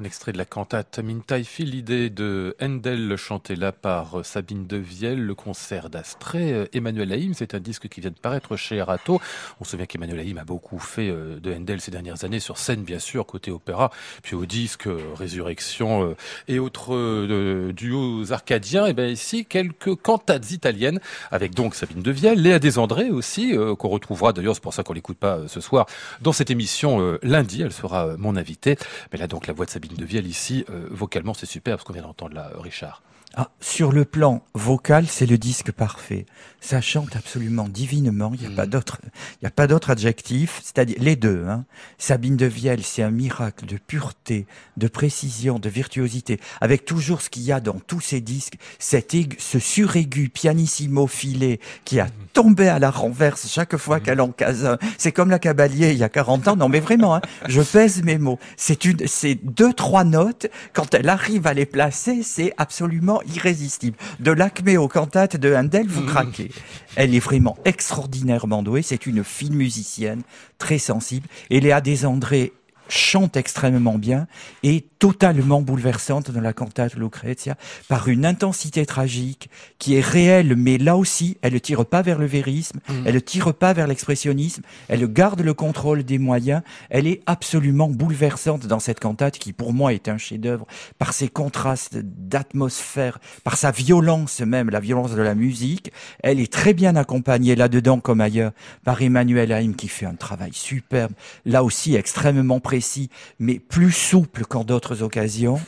[SPEAKER 2] Un extrait de la cantate Mintai l'idée de Handel chantée là par Sabine de Vielle, le concert d'Astrée. Euh, Emmanuel Haïm, c'est un disque qui vient de paraître chez Erato. On se souvient qu'Emmanuel Haïm a beaucoup fait euh, de Handel ces dernières années sur scène, bien sûr, côté opéra, puis au disque euh, Résurrection et autres duos arcadiens. Et bien ici, quelques cantates italiennes avec donc Sabine de Vielle, Léa Desandré aussi, qu'on retrouvera d'ailleurs, c'est pour ça qu'on l'écoute pas ce soir, dans cette émission lundi. Elle sera mon invitée. Mais là donc la voix de Sabine de Vielle ici, euh, vocalement, c'est super, ce qu'on vient d'entendre là, Richard.
[SPEAKER 1] Ah, sur le plan vocal, c'est le disque parfait. Ça chante absolument divinement. Il n'y a, pas d'autre, il y a pas d'autre adjectif. C'est-à-dire les deux. Hein. Sabine de Vielle, c'est un miracle de pureté, de précision, de virtuosité, avec toujours ce qu'il y a dans tous ces disques, cet aigu, ce suraigu pianissimo filé qui a mm. tombé à la renverse chaque fois mm. qu'elle en case un. C'est comme la Cabalier il y a 40 ans. Non, mais vraiment, hein, je pèse mes mots. C'est une, c'est deux, trois notes. Quand elle arrive à les placer, c'est absolument irrésistible. De l'acmé aux cantates de Handel, vous mm. craquez. Elle est vraiment extraordinairement douée. C'est une fine musicienne, très sensible. Et Léa Desandré chante extrêmement bien et totalement bouleversante dans la cantate Lucrezia par une intensité tragique qui est réelle, mais là aussi, elle ne tire pas vers le vérisme, mm. elle ne tire pas vers l'expressionnisme, elle garde le contrôle des moyens, elle est absolument bouleversante dans cette cantate qui pour moi est un chef-d'œuvre par ses contrastes d'atmosphère, par sa violence même, la violence de la musique. Elle est très bien accompagnée là-dedans comme ailleurs par Emmanuel Haïm qui fait un travail superbe, là aussi extrêmement précis, mais plus souple qu'en d'autres occasions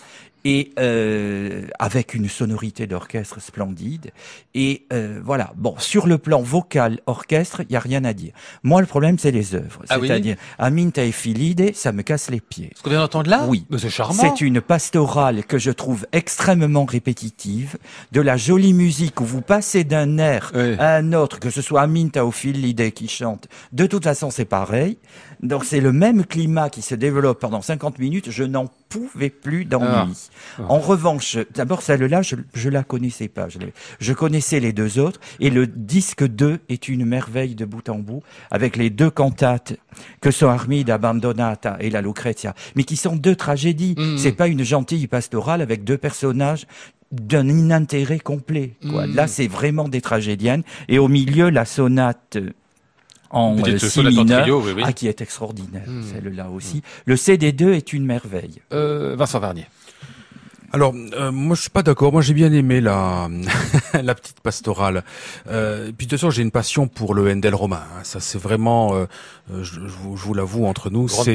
[SPEAKER 1] et euh, avec une sonorité d'orchestre splendide. Et euh, voilà. Bon, sur le plan vocal, orchestre, il y a rien à dire. Moi, le problème, c'est les œuvres. Ah C'est-à-dire, Amin Taefilide, ça me casse les pieds.
[SPEAKER 2] Ce qu'on vient d'entendre là
[SPEAKER 1] Oui.
[SPEAKER 2] C'est charmant.
[SPEAKER 1] C'est une pastorale que je trouve extrêmement répétitive, de la jolie musique où vous passez d'un air à un autre, que ce soit Amin Taefilide qui chante. De toute façon, c'est pareil. Donc c'est le même climat qui se développe pendant 50 minutes. Je n'en pouvais plus d'ennui. Ah. En revanche, d'abord celle-là, je, je la connaissais pas. Je, je, connaissais les deux autres. Et le disque 2 est une merveille de bout en bout, avec les deux cantates que sont Armida Abandonata et la Lucrezia, mais qui sont deux tragédies. Mm. C'est pas une gentille pastorale avec deux personnages d'un inintérêt complet. Quoi. Mm. Là, c'est vraiment des tragédiennes. Et au milieu, la sonate en euh, si mineur, Ah, qui est extraordinaire, hmm. celle-là aussi. Le CD2 est une merveille.
[SPEAKER 2] Euh, Vincent Varnier.
[SPEAKER 4] Alors, euh, moi, je suis pas d'accord. Moi, j'ai bien aimé la la petite pastorale. Euh, et puis, de toute façon, j'ai une passion pour le Handel romain. Hein. Ça, c'est vraiment, euh, euh, je, vous, je, vous, l'avoue entre nous, c'est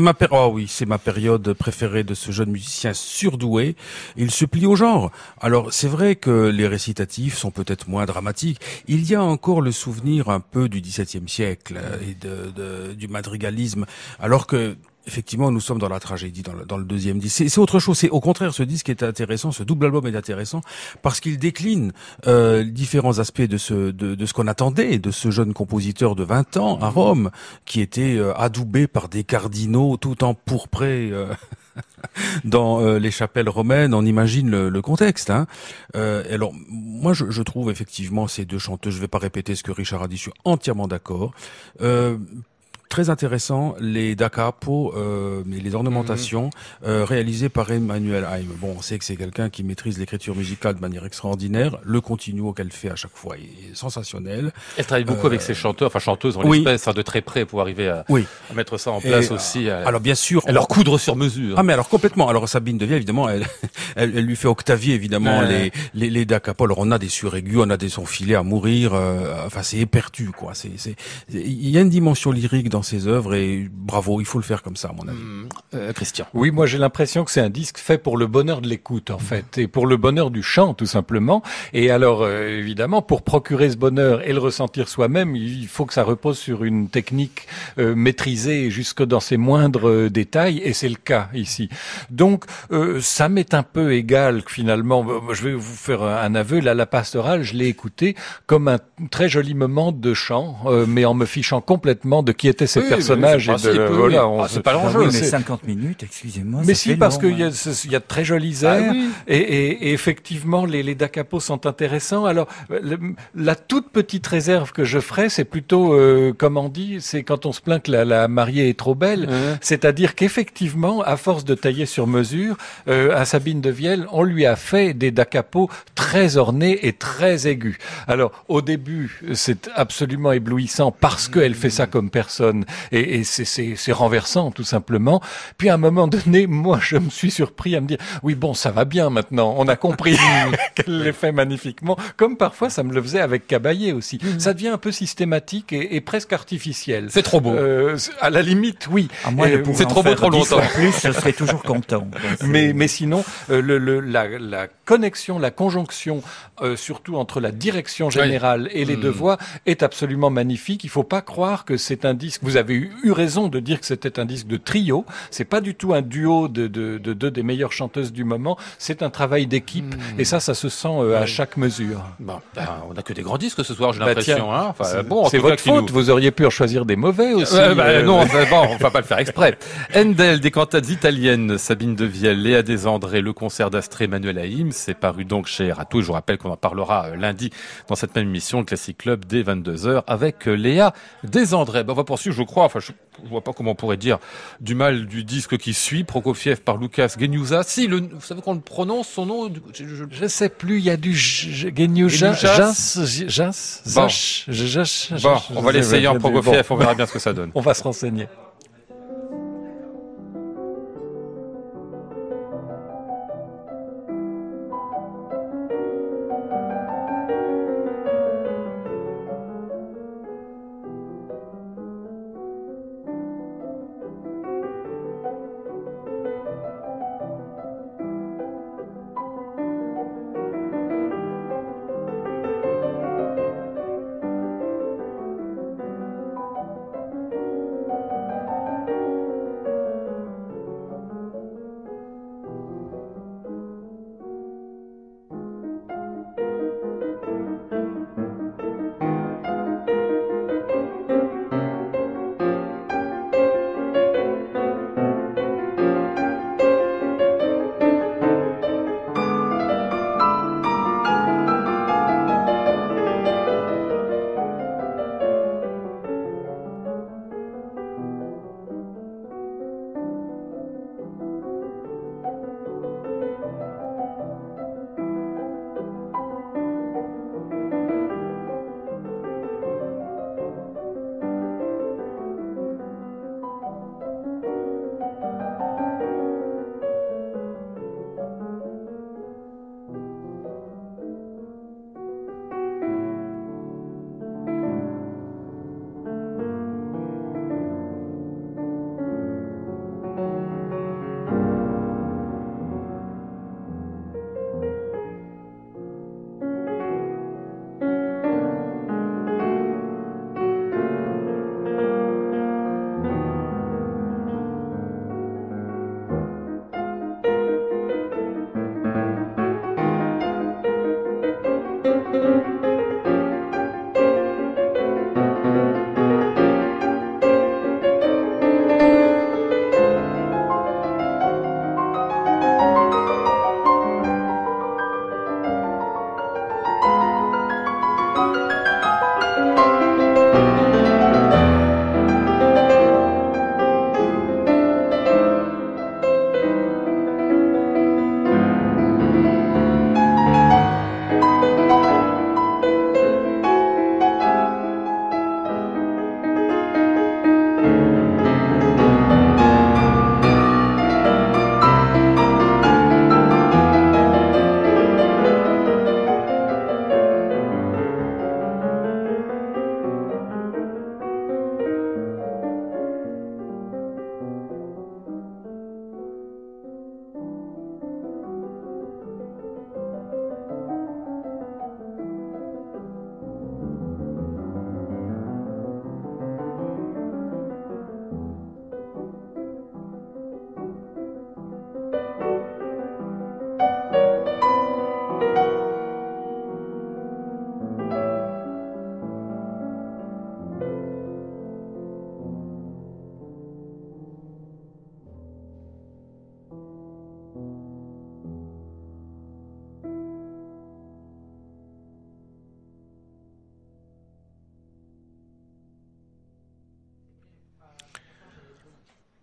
[SPEAKER 4] ma, oh, oui, c'est ma période préférée de ce jeune musicien surdoué. Il se plie au genre. Alors, c'est vrai que les récitatifs sont peut-être moins dramatiques. Il y a encore le souvenir un peu du XVIIe siècle et de, de, du madrigalisme, alors que Effectivement, nous sommes dans la tragédie, dans le, dans le deuxième disque. C'est autre chose. C'est au contraire ce disque est intéressant, ce double album est intéressant parce qu'il décline euh, différents aspects de ce de, de ce qu'on attendait de ce jeune compositeur de 20 ans à Rome qui était euh, adoubé par des cardinaux tout en pourpré. Euh, dans euh, les chapelles romaines, on imagine le, le contexte. Hein. Euh, alors, moi, je, je, trouve effectivement ces deux chanteuses. Je vais pas répéter ce que Richard a dit. Je suis entièrement d'accord. Euh, très intéressant les da capo, euh, les ornementations mhm. euh, réalisées par Emmanuel Haim. Bon, on sait que c'est quelqu'un qui maîtrise l'écriture musicale de manière extraordinaire. Le continuo qu'elle fait à chaque fois est sensationnel.
[SPEAKER 2] Elle travaille beaucoup avec euh, ses chanteurs, enfin chanteuses en oui. hein, de très près pour arriver à, oui. à mettre ça en place aussi. À,
[SPEAKER 4] alors bien sûr,
[SPEAKER 2] à leur coudre sur mesure.
[SPEAKER 4] Ah mais alors complètement. Alors Sabine Devia évidemment, elle, elle, elle, lui fait octavier évidemment les, les, les da capo. Alors on a des suraigus, on a des sons filés à mourir. Euh, enfin c'est éperdu quoi. C'est il y a une dimension lyrique dans ses œuvres et bravo, il faut le faire comme ça à mon avis. Mmh.
[SPEAKER 2] Euh, Christian.
[SPEAKER 5] Oui, moi j'ai l'impression que c'est un disque fait pour le bonheur de l'écoute en fait et pour le bonheur du chant tout simplement. Et alors euh, évidemment pour procurer ce bonheur et le ressentir soi-même, il faut que ça repose sur une technique euh, maîtrisée jusque dans ses moindres euh, détails et c'est le cas ici. Donc euh, ça m'est un peu égal finalement. Je vais vous faire un aveu. Là, la pastorale, je l'ai écouté comme un très joli moment de chant, mais en me fichant complètement de qui était ces
[SPEAKER 2] Oui,
[SPEAKER 5] personnages et de
[SPEAKER 2] le principe,
[SPEAKER 5] voilà.
[SPEAKER 2] oui.
[SPEAKER 5] on
[SPEAKER 2] Ah,
[SPEAKER 5] se-
[SPEAKER 2] c'est pas
[SPEAKER 1] Ah
[SPEAKER 2] l'enjeu.
[SPEAKER 1] oui, mais
[SPEAKER 5] c'est-
[SPEAKER 1] 50 minutes, excusez-moi.
[SPEAKER 5] Mais
[SPEAKER 1] ça
[SPEAKER 5] si,
[SPEAKER 1] fait
[SPEAKER 5] parce qu'il y, a
[SPEAKER 1] hein.
[SPEAKER 5] y a de très jolis
[SPEAKER 2] Ah
[SPEAKER 5] airs
[SPEAKER 2] oui.
[SPEAKER 5] et, et- et effectivement les, les da capo sont intéressants. Alors le- la toute petite réserve que je ferai, c'est plutôt, euh, comme on dit, c'est quand on se plaint que la, la mariée est trop belle. C'est-à-dire qu'effectivement, à force de tailler sur mesure, euh, à Sabine de Vielle, on lui a fait des da capo très ornés et très aigus. Alors au début, c'est absolument éblouissant parce qu'elle fait ça comme personne et, et c'est- renversant tout simplement. Puis à un moment donné, moi je me suis surpris à me dire oui bon ça va bien maintenant, on a compris qu'elle les fait magnifiquement. Comme parfois ça me le faisait avec Caballé aussi. Ça devient un peu systématique et, et presque artificiel.
[SPEAKER 2] C'est trop beau.
[SPEAKER 5] Euh, à la limite, oui.
[SPEAKER 2] C'est trop beau, trop
[SPEAKER 1] 10
[SPEAKER 2] longtemps.
[SPEAKER 1] plus, je serais toujours content.
[SPEAKER 5] Mais, mais sinon, euh, le, le- la, la connexion, la conjonction, euh, surtout entre la direction générale et les
[SPEAKER 2] Mm.
[SPEAKER 5] deux voix, est absolument magnifique. Il faut pas croire que c'est un disque. Vous avez eu, eu raison de dire que c'était un disque de trio. C'est pas du tout un duo de, de, de deux des meilleures chanteuses du moment. C'est un travail d'équipe.
[SPEAKER 2] Mm.
[SPEAKER 5] Et ça, ça se sent euh, à chaque mesure.
[SPEAKER 2] Bon, ben, on a que des grands disques ce soir, j'ai
[SPEAKER 5] Bah,
[SPEAKER 2] l'impression. hein. Enfin,
[SPEAKER 5] C'est
[SPEAKER 2] bon,
[SPEAKER 5] c'est votre
[SPEAKER 2] qui nous-
[SPEAKER 5] faute. Vous auriez pu en choisir des mauvais aussi.
[SPEAKER 2] Ouais, bah,
[SPEAKER 5] euh,
[SPEAKER 2] non, enfin, bon, on va pas le faire exprès. Handel, des cantates italiennes, Sabine de Vielle, Léa Desandré, le concert d'Astrée, Manuel Haïm, c'est paru donc chez Rato. Et je vous rappelle qu'on en parlera euh, lundi dans cette même émission, le Classic Club, dès 22h, avec euh, Léa Desandré. Ben, on va poursuivre, je crois, enfin, je, vois pas comment on pourrait dire du mal du disque qui suit, Prokofiev par Lucas Genusa. Si, le, vous savez qu'on le prononce, son nom, je- Je
[SPEAKER 5] sais plus, il y a du Genu Jas,
[SPEAKER 2] Jas, on va l'essayer en Prokofiev, on verra bien ce que ça donne.
[SPEAKER 5] On va se renseigner.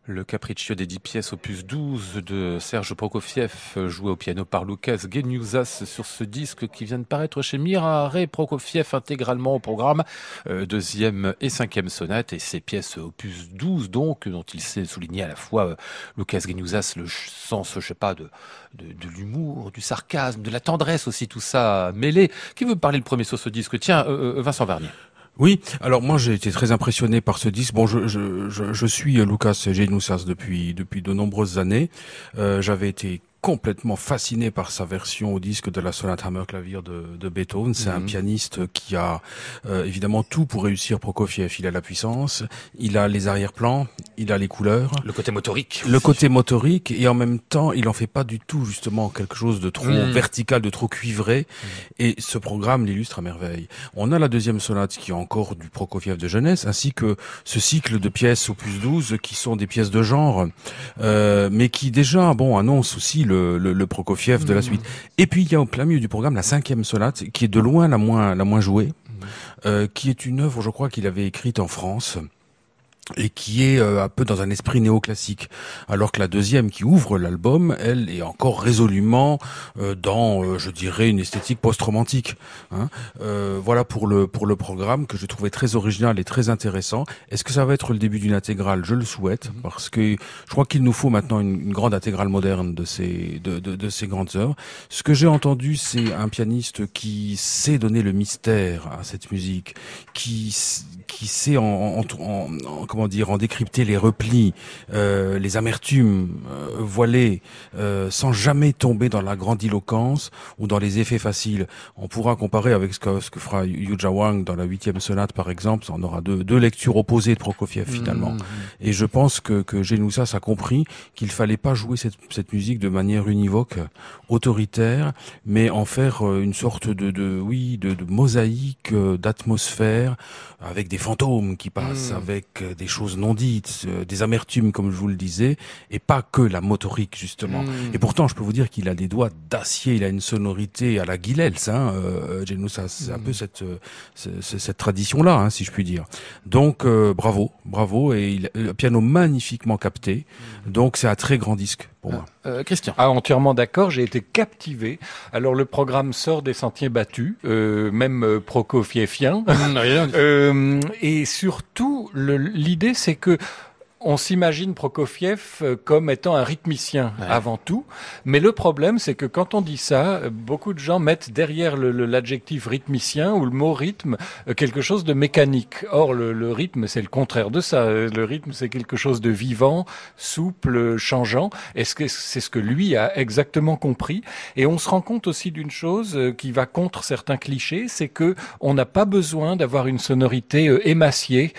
[SPEAKER 2] Le Capriccio des 10 pièces opus 12 de Serge Prokofiev, joué au piano par Lucas Geniusas sur ce disque qui vient de paraître chez Mirare Prokofiev intégralement au programme, euh, deuxième et cinquième sonate et ces pièces opus 12 donc, dont il s'est souligné à la fois euh, Lucas Geniusas, le sens, je sais pas, de, de, l'humour, du sarcasme, de la tendresse aussi, tout ça mêlé. Qui veut parler le premier sur ce disque? Tiens, euh, Vincent Vernier.
[SPEAKER 4] Oui, alors moi j'ai été très impressionné par ce disque. Bon, je, je, je, suis Lucas Genoussas depuis depuis de nombreuses années. Euh, J'avais été complètement fasciné par sa version au disque de la sonate Hammerklavier de, de Beethoven. C'est un mhm. pianiste qui a euh, évidemment tout pour réussir Prokofiev. Il a la puissance, il a les arrière-plans, il a les couleurs.
[SPEAKER 2] Le côté motorique.
[SPEAKER 4] Le côté motorique et en même temps, il en fait pas du tout justement quelque chose de trop mhm. vertical, de trop cuivré. Mhm. Et ce programme l'illustre à merveille. On a la deuxième sonate qui est encore du Prokofiev de jeunesse, ainsi que ce cycle de pièces opus 12 qui sont des pièces de genre, euh, mais qui déjà bon annonce aussi le, le, Prokofiev de la mmh. suite. Et puis il y a au plein milieu du programme la cinquième sonate, qui est de loin la moins la moins jouée, mmh. euh, qui est une œuvre, je crois, qu'il avait écrite en France et qui est euh, un peu dans un esprit néoclassique, alors que la deuxième qui ouvre l'album, elle est encore résolument euh, dans, euh, je dirais, une esthétique post-romantique. Hein. voilà pour le pour le programme que je trouvais très original et très intéressant. Est-ce que ça va être le début d'une intégrale? Je le souhaite mhm. parce que je crois qu'il nous faut maintenant une, une, grande intégrale moderne de ces de, de, de ces grandes œuvres. Ce que j'ai entendu, c'est un pianiste qui sait donner le mystère à cette musique, qui qui sait en, en, en, en comment dire, en décrypter les replis, euh, les amertumes euh, voilées, euh, sans jamais tomber dans la grandiloquence ou dans les effets faciles. On pourra comparer avec ce que, ce que fera Yuja Wang dans la huitième sonate, par exemple. On aura deux, deux lectures opposées de Prokofiev finalement. Mmh. Et je pense que, que Genoussas a compris qu'il fallait pas jouer cette, cette musique de manière univoque, autoritaire, mais en faire une sorte de, de oui, de, de mosaïque d'atmosphère avec des fantômes qui passent, mmh. avec des choses non dites, euh, des amertumes comme je vous le disais, et pas que la motorique justement. Hmm. Et pourtant, je peux vous dire qu'il a des doigts d'acier, il a une sonorité à la Guilels, hein, euh, c'est un hmm. peu cette euh, cette, tradition-là, hein, si je puis dire. Donc euh, bravo, bravo, et il, le piano magnifiquement capté. Hmm. Donc c'est un très grand disque pour moi.
[SPEAKER 5] Euh, Christian. Ah, entièrement d'accord, j'ai été captivé. Alors le programme sort des sentiers battus, euh, même euh, prokofievien. euh, et surtout, l'idée c'est que on s'imagine Prokofiev euh, comme étant un rythmicien avant tout, mais le problème c'est que quand on dit ça, beaucoup de gens mettent derrière l'adjectif rythmicien ou le mot rythme euh, quelque chose de mécanique. Or le, rythme c'est le contraire de ça. Le rythme c'est quelque chose de vivant, souple, changeant. Est-ce que c'est ce que lui a exactement compris Et on se rend compte aussi d'une chose euh, qui va contre certains clichés, c'est que on n'a pas besoin d'avoir une sonorité émaciée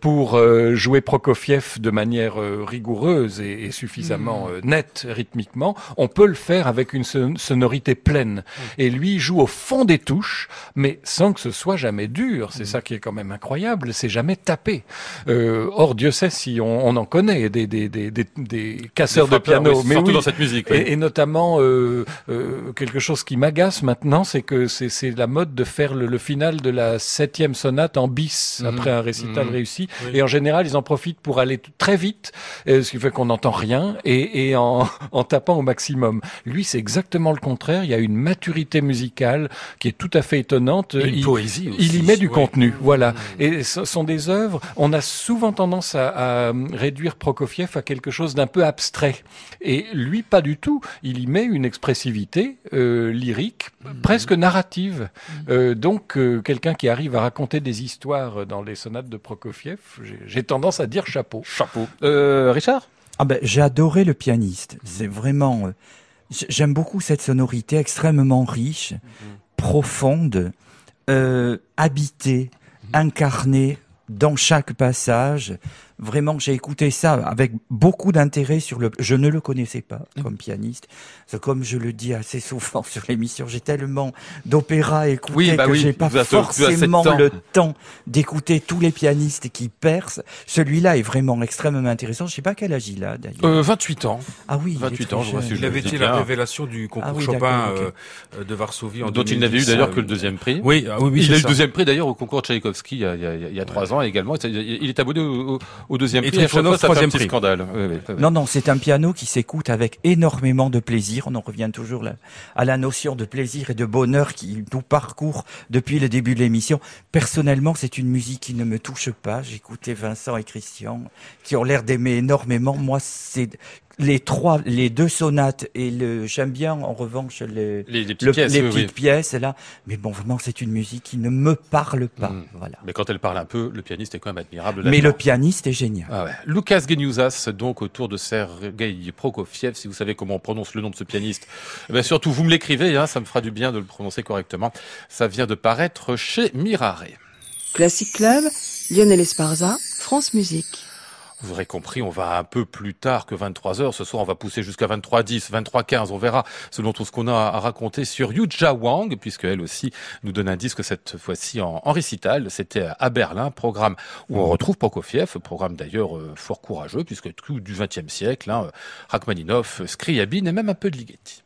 [SPEAKER 5] pour jouer Prokofiev de manière euh, rigoureuse et, suffisamment hmm. euh, nette rythmiquement, on peut le faire avec une sonorité pleine. Et lui joue au fond des touches, mais sans que ce soit jamais dur. C'est hmm. ça qui est quand même incroyable. C'est jamais tapé. Euh, or, Dieu sait si on, en connaît des, des, des, des, casseurs de piano,
[SPEAKER 2] mais surtout dans cette musique.
[SPEAKER 5] Et, notamment quelque chose qui m'agace maintenant, c'est que c'est la mode de faire le, final de la septième sonate en bis après un récital réussi. Et en général, ils en profitent pour aller très vite, euh, ce qui fait qu'on n'entend rien, et, et en, en, tapant au maximum. Lui, c'est exactement le contraire. Il y a une maturité musicale qui est tout à fait étonnante.
[SPEAKER 2] une il, poésie aussi.
[SPEAKER 5] Il y met du contenu, voilà. Et ce sont des œuvres. On a souvent tendance à, à réduire Prokofiev à quelque chose d'un peu abstrait, et lui, pas du tout. Il y met une expressivité euh, lyrique, mhm. presque narrative. Euh, donc, euh, quelqu'un qui arrive à raconter des histoires dans les sonates de Prokofiev, j'ai tendance à dire chapeau.
[SPEAKER 2] Chapeau. Euh, Richard?
[SPEAKER 1] Ah ben, j'ai adoré le pianiste. C'est vraiment. Euh, j'aime beaucoup cette sonorité extrêmement riche, mhm. profonde, euh, habitée, mhm. incarnée dans chaque passage. Vraiment, j'ai écouté ça avec beaucoup d'intérêt sur le. Je ne le connaissais pas mmh. comme pianiste. Comme je le dis assez souvent sur l'émission, j'ai tellement d'opéra à écouter bah que j'ai pas forcément le temps d'écouter tous les pianistes qui percent. Celui-là est vraiment extrêmement intéressant. Je sais pas quel âge il a d'ailleurs.
[SPEAKER 2] Euh, 28 ans.
[SPEAKER 1] Ah oui.
[SPEAKER 4] 28 ans. Je vois il avait été la révélation du concours ah Chopin euh, de Varsovie en
[SPEAKER 2] dont il n'avait eu d'ailleurs que le deuxième prix.
[SPEAKER 4] Oui,
[SPEAKER 2] ah oui, oui Il a eu le deuxième prix d'ailleurs au concours Tchaïkovski il y a, il y a, il y a trois ans également. Il est abonné au au deuxième
[SPEAKER 4] Et
[SPEAKER 2] prix.
[SPEAKER 4] Trifonov,
[SPEAKER 2] un
[SPEAKER 4] troisième prix.
[SPEAKER 2] scandale. Oui, oui, oui.
[SPEAKER 1] Non, non, c'est un piano qui s'écoute avec énormément de plaisir. On en revient toujours là, à la notion de plaisir et de bonheur qui nous parcourt depuis le début de l'émission. Personnellement, c'est une musique qui ne me touche pas. J'écoutais Vincent et Christian qui ont l'air d'aimer énormément. Moi, c'est les trois, les deux sonates et le, j'aime bien en revanche les,
[SPEAKER 2] Les, les petites
[SPEAKER 1] le-
[SPEAKER 2] pièces,
[SPEAKER 1] les
[SPEAKER 2] oui,
[SPEAKER 1] petites
[SPEAKER 2] oui.
[SPEAKER 1] pièces là. Mais bon, vraiment, c'est une musique qui ne me parle pas.
[SPEAKER 2] Mm.
[SPEAKER 1] Voilà.
[SPEAKER 2] Mais quand elle parle un peu, le pianiste est quand même admirable.
[SPEAKER 1] Mais le pianiste est génial.
[SPEAKER 2] Ah ouais. Lucas Geniusas, donc autour de Sergei Prokofiev, si vous savez comment on prononce le nom de ce pianiste, eh ben surtout vous me l'écrivez, hein, ça me fera du bien de le prononcer correctement. Ça vient de paraître chez Mirare.
[SPEAKER 6] Classic Club, Lionel Esparza, France Musique.
[SPEAKER 2] Vous aurez compris, on va un peu plus tard que 23 heures. Ce soir, on va pousser jusqu'à 23h10, 23h15. On verra selon tout ce qu'on a à raconter sur Yuja Wang, puisque elle aussi nous donne un disque cette fois-ci en, récital. C'était à Berlin, programme où on retrouve Prokofiev, programme d'ailleurs euh, fort courageux, puisque tout du XXe siècle, hein, Rachmaninov, Scriabine et même un peu de Ligeti.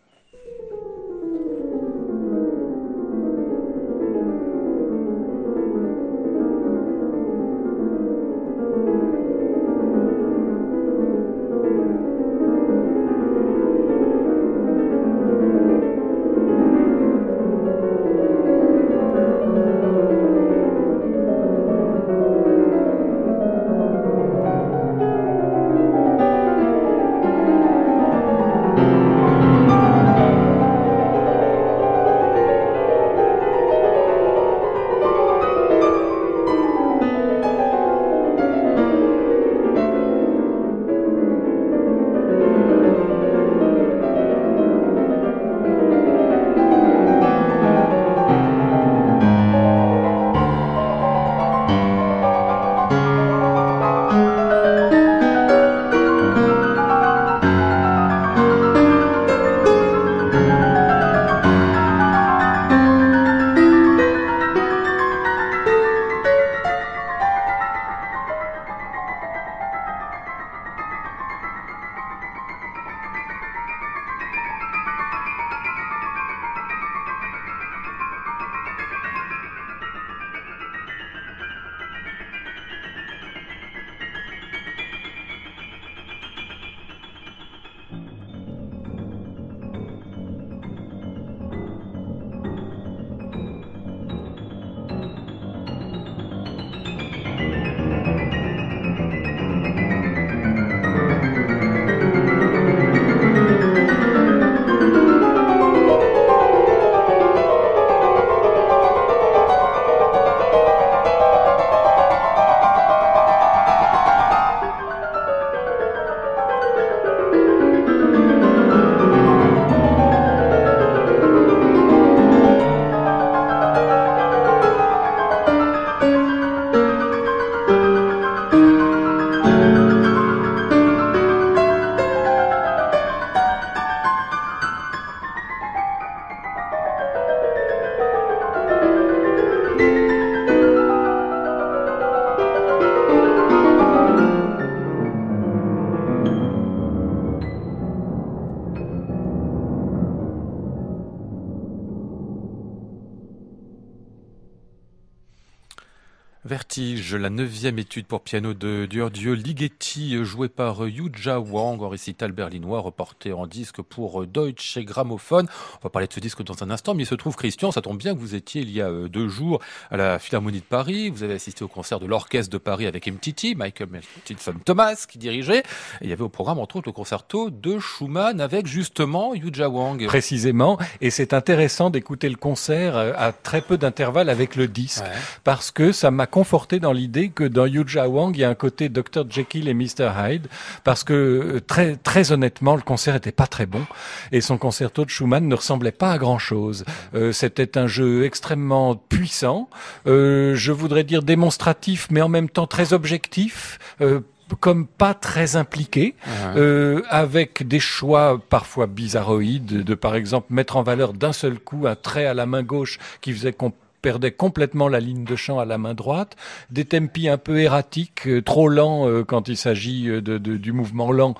[SPEAKER 2] La neuvième étude pour piano de Giorgio Ligeti, jouée par Yuja Wang en récital berlinois, reporté en disque pour Deutsche Grammophon. On va parler de ce disque dans un instant, mais il se trouve, Christian, ça tombe bien que vous étiez il y a euh, deux jours à la Philharmonie de Paris. Vous avez assisté au concert de l'Orchestre de Paris avec MTT, Michael Tilson Thomas, qui dirigeait. Et il y avait au programme, entre autres, le concerto de Schumann avec justement Yuja Wang.
[SPEAKER 5] Précisément, et c'est intéressant d'écouter le concert euh, à très peu d'intervalle avec le disque,
[SPEAKER 2] Ouais.
[SPEAKER 5] parce que ça m'a conforté dans l'idée que dans Yuja Wang, il y a un côté Dr Jekyll et Mr Hyde, parce que euh, très très honnêtement, le concert était pas très bon, et son concerto de Schumann ne ressemblait pas à grand chose. C'était un jeu extrêmement puissant, euh, je voudrais dire démonstratif, mais en même temps très objectif. euh, comme pas très impliqué, euh, avec des choix parfois bizarroïdes, de, de, par exemple mettre en valeur d'un seul coup un trait à la main gauche qui faisait qu'on perdait complètement la ligne de chant à la main droite, des tempi un peu erratiques, euh, trop lents euh, quand il s'agit euh, de, de- du mouvement lent,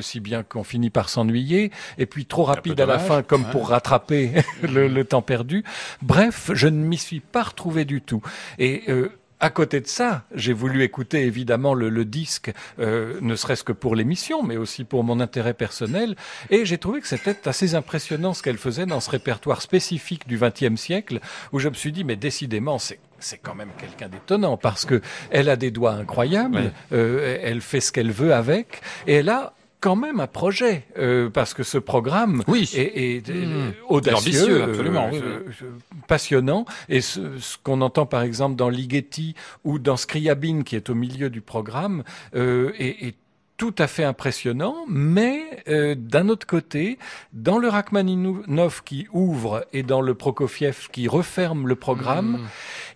[SPEAKER 5] si bien qu'on finit par s'ennuyer, et puis trop rapide à la fin comme pour rattraper le, le temps perdu. Bref, je ne m'y suis pas retrouvé du tout. Et euh, à côté de ça, j'ai voulu écouter évidemment le, le disque, euh, ne serait-ce que pour l'émission, mais aussi pour mon intérêt personnel. Et j'ai trouvé que c'était assez impressionnant ce qu'elle faisait dans ce répertoire spécifique du XXe siècle, où je me suis dit, mais décidément, c'est c'est quand même quelqu'un d'étonnant parce que elle a des doigts incroyables, euh, elle fait ce qu'elle veut avec, et elle a quand même un projet euh, parce que ce programme
[SPEAKER 2] Oui.
[SPEAKER 5] est, est,
[SPEAKER 2] Mmh.
[SPEAKER 5] audacieux,
[SPEAKER 2] Ambitieux,
[SPEAKER 5] euh,
[SPEAKER 2] oui,
[SPEAKER 5] euh, passionnant. Et ce, ce qu'on entend par exemple dans Ligeti ou dans Scriabine qui est au milieu du programme euh, est, est tout à fait impressionnant, mais euh, d'un autre côté, dans le Rachmaninov qui ouvre et dans le Prokofiev qui referme le programme,
[SPEAKER 2] Mmh.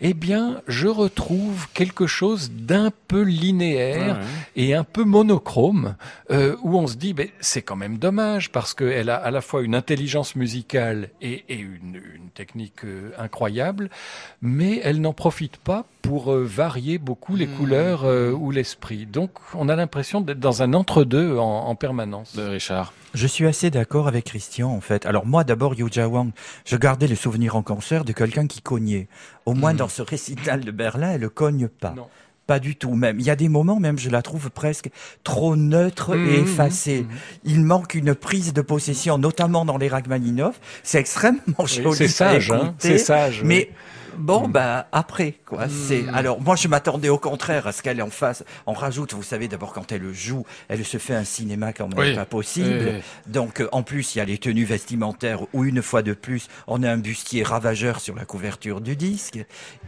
[SPEAKER 5] eh bien, je retrouve quelque chose d'un peu linéaire
[SPEAKER 2] Ouais,
[SPEAKER 5] et un peu monochrome, euh, où on se dit, c'est quand même dommage parce qu'elle a à la fois une intelligence musicale et, et une, une technique euh, incroyable, mais elle n'en profite pas pour varier beaucoup les couleurs euh, ou l'esprit. Donc, on a l'impression d'être dans un entre-deux en, en permanence.
[SPEAKER 2] De Richard.
[SPEAKER 1] Je suis assez d'accord avec Christian, en fait. Alors moi, d'abord, Yuja Wang, je gardais le souvenir en concert de quelqu'un qui cognait. Au moins, dans ce récital de Berlin, elle ne cogne pas.
[SPEAKER 5] Non.
[SPEAKER 1] Pas du tout, même. Il y a des moments, même, je la trouve presque trop neutre et effacée. Il manque une prise de possession, notamment dans les Rachmaninoff. C'est extrêmement
[SPEAKER 5] Oui,
[SPEAKER 1] joli.
[SPEAKER 5] c'est sage, hein, c'est sage. oui.
[SPEAKER 1] Mais bon, bah après, quoi. C'est alors moi je m'attendais au contraire à ce qu'elle en fasse. On rajoute, vous savez, d'abord quand elle joue, elle se fait un cinéma quand même
[SPEAKER 2] Oui.
[SPEAKER 1] pas possible.
[SPEAKER 2] Oui, oui.
[SPEAKER 1] Donc euh, en plus il y a les tenues vestimentaires où une fois de plus on a un bustier ravageur sur la couverture du disque.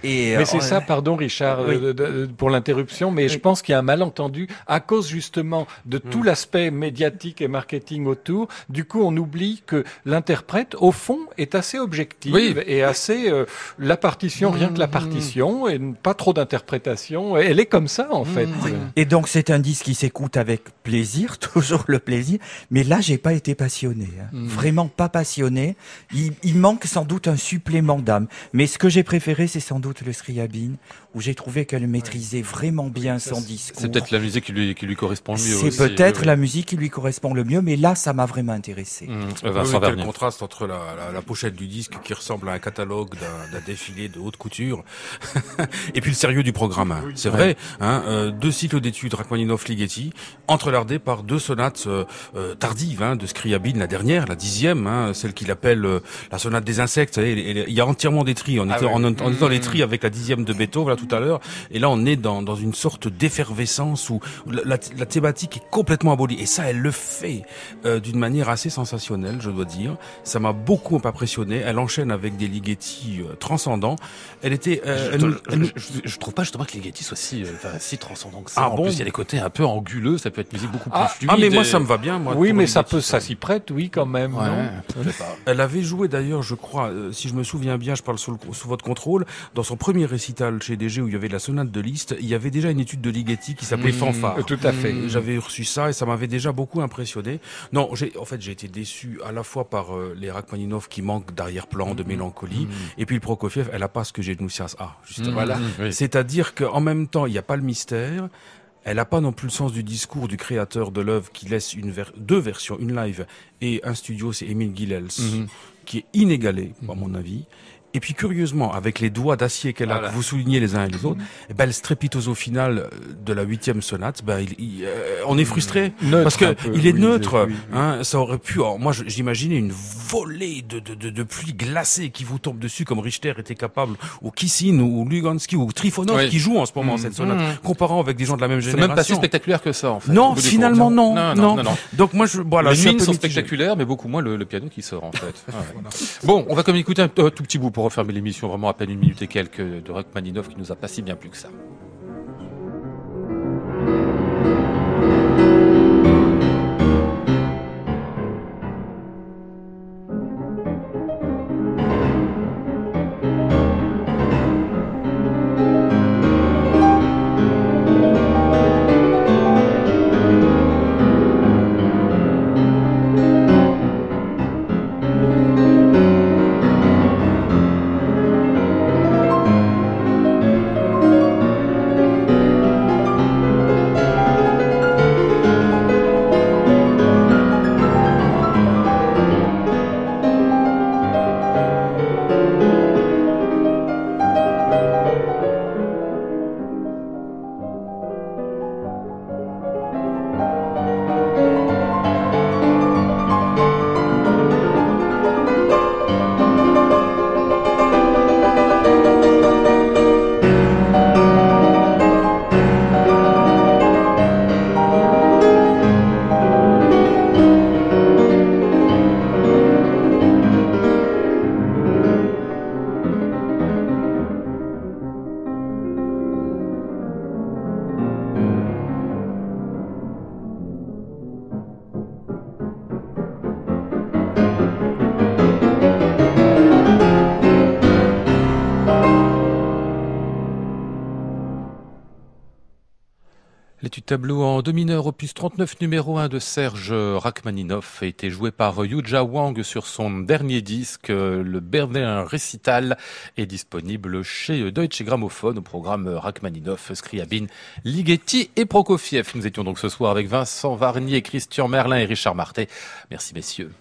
[SPEAKER 1] Et
[SPEAKER 5] Mais
[SPEAKER 1] euh,
[SPEAKER 5] c'est
[SPEAKER 1] on-
[SPEAKER 5] ça, pardon Richard euh, pour l'interruption, mais je pense qu'il y a un malentendu à cause justement de tout l'aspect médiatique et marketing autour. Du coup, on oublie que l'interprète, au fond, est assez objective et assez euh, la partition, rien que la partition, et pas trop d'interprétation. Elle est comme ça en fait.
[SPEAKER 1] Et donc c'est un disque qui s'écoute avec plaisir, toujours le plaisir. Mais là, j'ai pas été passionné, hein. vraiment pas passionné. Il, il manque sans doute un supplément d'âme. Mais ce que j'ai préféré, c'est sans doute le Scriabine, où j'ai trouvé qu'elle maîtrisait vraiment bien son discours.
[SPEAKER 2] C'est peut-être la musique qui lui, qui lui correspond le mieux
[SPEAKER 1] C'est peut-être
[SPEAKER 2] oui,
[SPEAKER 1] la musique qui lui correspond le mieux, mais là, ça m'a vraiment intéressé.
[SPEAKER 2] Mmh.
[SPEAKER 4] Oui, oui, quel contraste entre la, la, la pochette du disque qui ressemble à un catalogue d'un d'un défilé de haute couture et puis le sérieux du programme. hein. C'est vrai, hein, euh, deux cycles d'études Rachmaninoff-Ligeti entrelardés par deux sonates euh, euh, tardives hein, de Scriabine, la dernière, la dixième, hein, celle qu'il appelle euh, la sonate des insectes. Il y a entièrement des tris. On
[SPEAKER 5] Ah
[SPEAKER 4] était, on, on était dans les tris avec la dixième de Beethoven tout à l'heure, et là on est dans, dans une sorte d'effervescence où la, la- la thématique est complètement abolie. Et ça, elle le fait euh, d'une manière assez sensationnelle, je dois dire. Ça m'a beaucoup impressionné. Elle enchaîne avec des ligeti euh, transcendants. Elle était, euh,
[SPEAKER 2] je,
[SPEAKER 4] elle nous-
[SPEAKER 2] je- je- je trouve pas justement que Ligeti soit si, euh, si transcendant que ça.
[SPEAKER 4] Ah
[SPEAKER 2] en
[SPEAKER 4] bon
[SPEAKER 2] plus, il y a des côtés un peu anguleux, ça peut être musique beaucoup plus
[SPEAKER 5] Ah,
[SPEAKER 2] fluide.
[SPEAKER 4] ah mais moi
[SPEAKER 2] et-
[SPEAKER 4] ça me va bien. Moi,
[SPEAKER 5] oui, mais ça peut, ça s'y prête, oui, quand même.
[SPEAKER 2] Ouais,
[SPEAKER 5] non.
[SPEAKER 4] Elle avait joué d'ailleurs, je crois, euh, si je me souviens bien, je parle sous, le- sous votre contrôle, dans son premier récital chez DG où il y avait la sonate de Liszt, il y avait déjà une étude de Ligeti qui s'appelait
[SPEAKER 2] Mmh.
[SPEAKER 4] Fanfare.
[SPEAKER 5] Tout à fait.
[SPEAKER 4] Et J'avais reçu ça et ça m'avait déjà beaucoup impressionné. Non, j'ai, en fait, j'ai été déçu à la fois par euh, les Rachmaninoff qui manquent d'arrière-plan, de mélancolie, et puis le Prokofiev, elle a pas ce que j'ai de Moussias a, justement.
[SPEAKER 5] Voilà.
[SPEAKER 2] oui.
[SPEAKER 4] C'est-à-dire qu'en même temps, il n'y a pas le mystère. Elle n'a pas non plus le sens du discours du créateur de l'œuvre qui laisse une ver- deux versions, une live et un studio, c'est Émile Guilels,
[SPEAKER 2] Mhm.
[SPEAKER 4] qui est inégalé, à mon avis. Et puis curieusement, avec les doigts d'acier qu'elle a,
[SPEAKER 2] Voilà.
[SPEAKER 4] que vous soulignez les uns et les autres, eh ben, le strepitoso final euh, de la huitième sonate, ben, il, il, euh, on est frustré
[SPEAKER 5] Neutre
[SPEAKER 4] parce que
[SPEAKER 5] peu,
[SPEAKER 4] il est
[SPEAKER 5] oui,
[SPEAKER 4] neutre.
[SPEAKER 5] oui, oui.
[SPEAKER 4] Hein, ça aurait pu. alors, moi, j'imaginais une volée de, de, de, de pluie glacée qui vous tombe dessus, comme Richter était capable, ou Kissin, ou Lugansky, ou Trifonov qui joue en ce moment
[SPEAKER 2] Mhm.
[SPEAKER 4] cette sonate,
[SPEAKER 2] Mhm.
[SPEAKER 4] comparant avec des gens de la même
[SPEAKER 2] C'est
[SPEAKER 4] génération.
[SPEAKER 2] même pas si spectaculaire que ça, en fait.
[SPEAKER 4] Non, finalement non,
[SPEAKER 2] non,
[SPEAKER 4] non.
[SPEAKER 2] non, non.
[SPEAKER 4] Donc moi, je, voilà,
[SPEAKER 2] les mines sont spectaculaires, mais beaucoup moins le, le piano qui sort en fait. Ouais. Bon, on va quand même écouter un, un tout petit bout pour refermer l'émission, vraiment à peine une minute et quelques de Rachmaninoff qui nous a pas si bien plu que ça. Tableau en do mineur opus 39 numéro 1 de Serge Rachmaninoff a été joué par Yuja Wang sur son dernier disque. Le Berlin Récital est disponible chez Deutsche Grammophon au programme Rachmaninoff, Scriabin, Ligeti et Prokofiev. Nous étions donc ce soir avec Vincent Varnier, Christian Merlin et Richard Martet. Merci messieurs.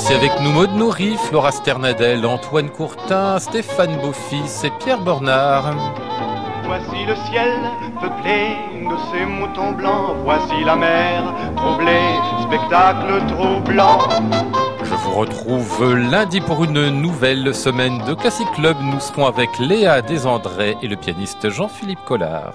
[SPEAKER 2] Aussi avec nous Maud Nourri, Flora Sternadel, Antoine Courtin, Stéphane Beaufils et Pierre Bernard.
[SPEAKER 8] Voici le ciel peuplé de ces moutons blancs, voici la mer troublée, spectacle troublant.
[SPEAKER 2] Je vous retrouve lundi pour une nouvelle semaine de Classic Club. Nous serons avec Léa Desandré et le pianiste Jean-Philippe Collard.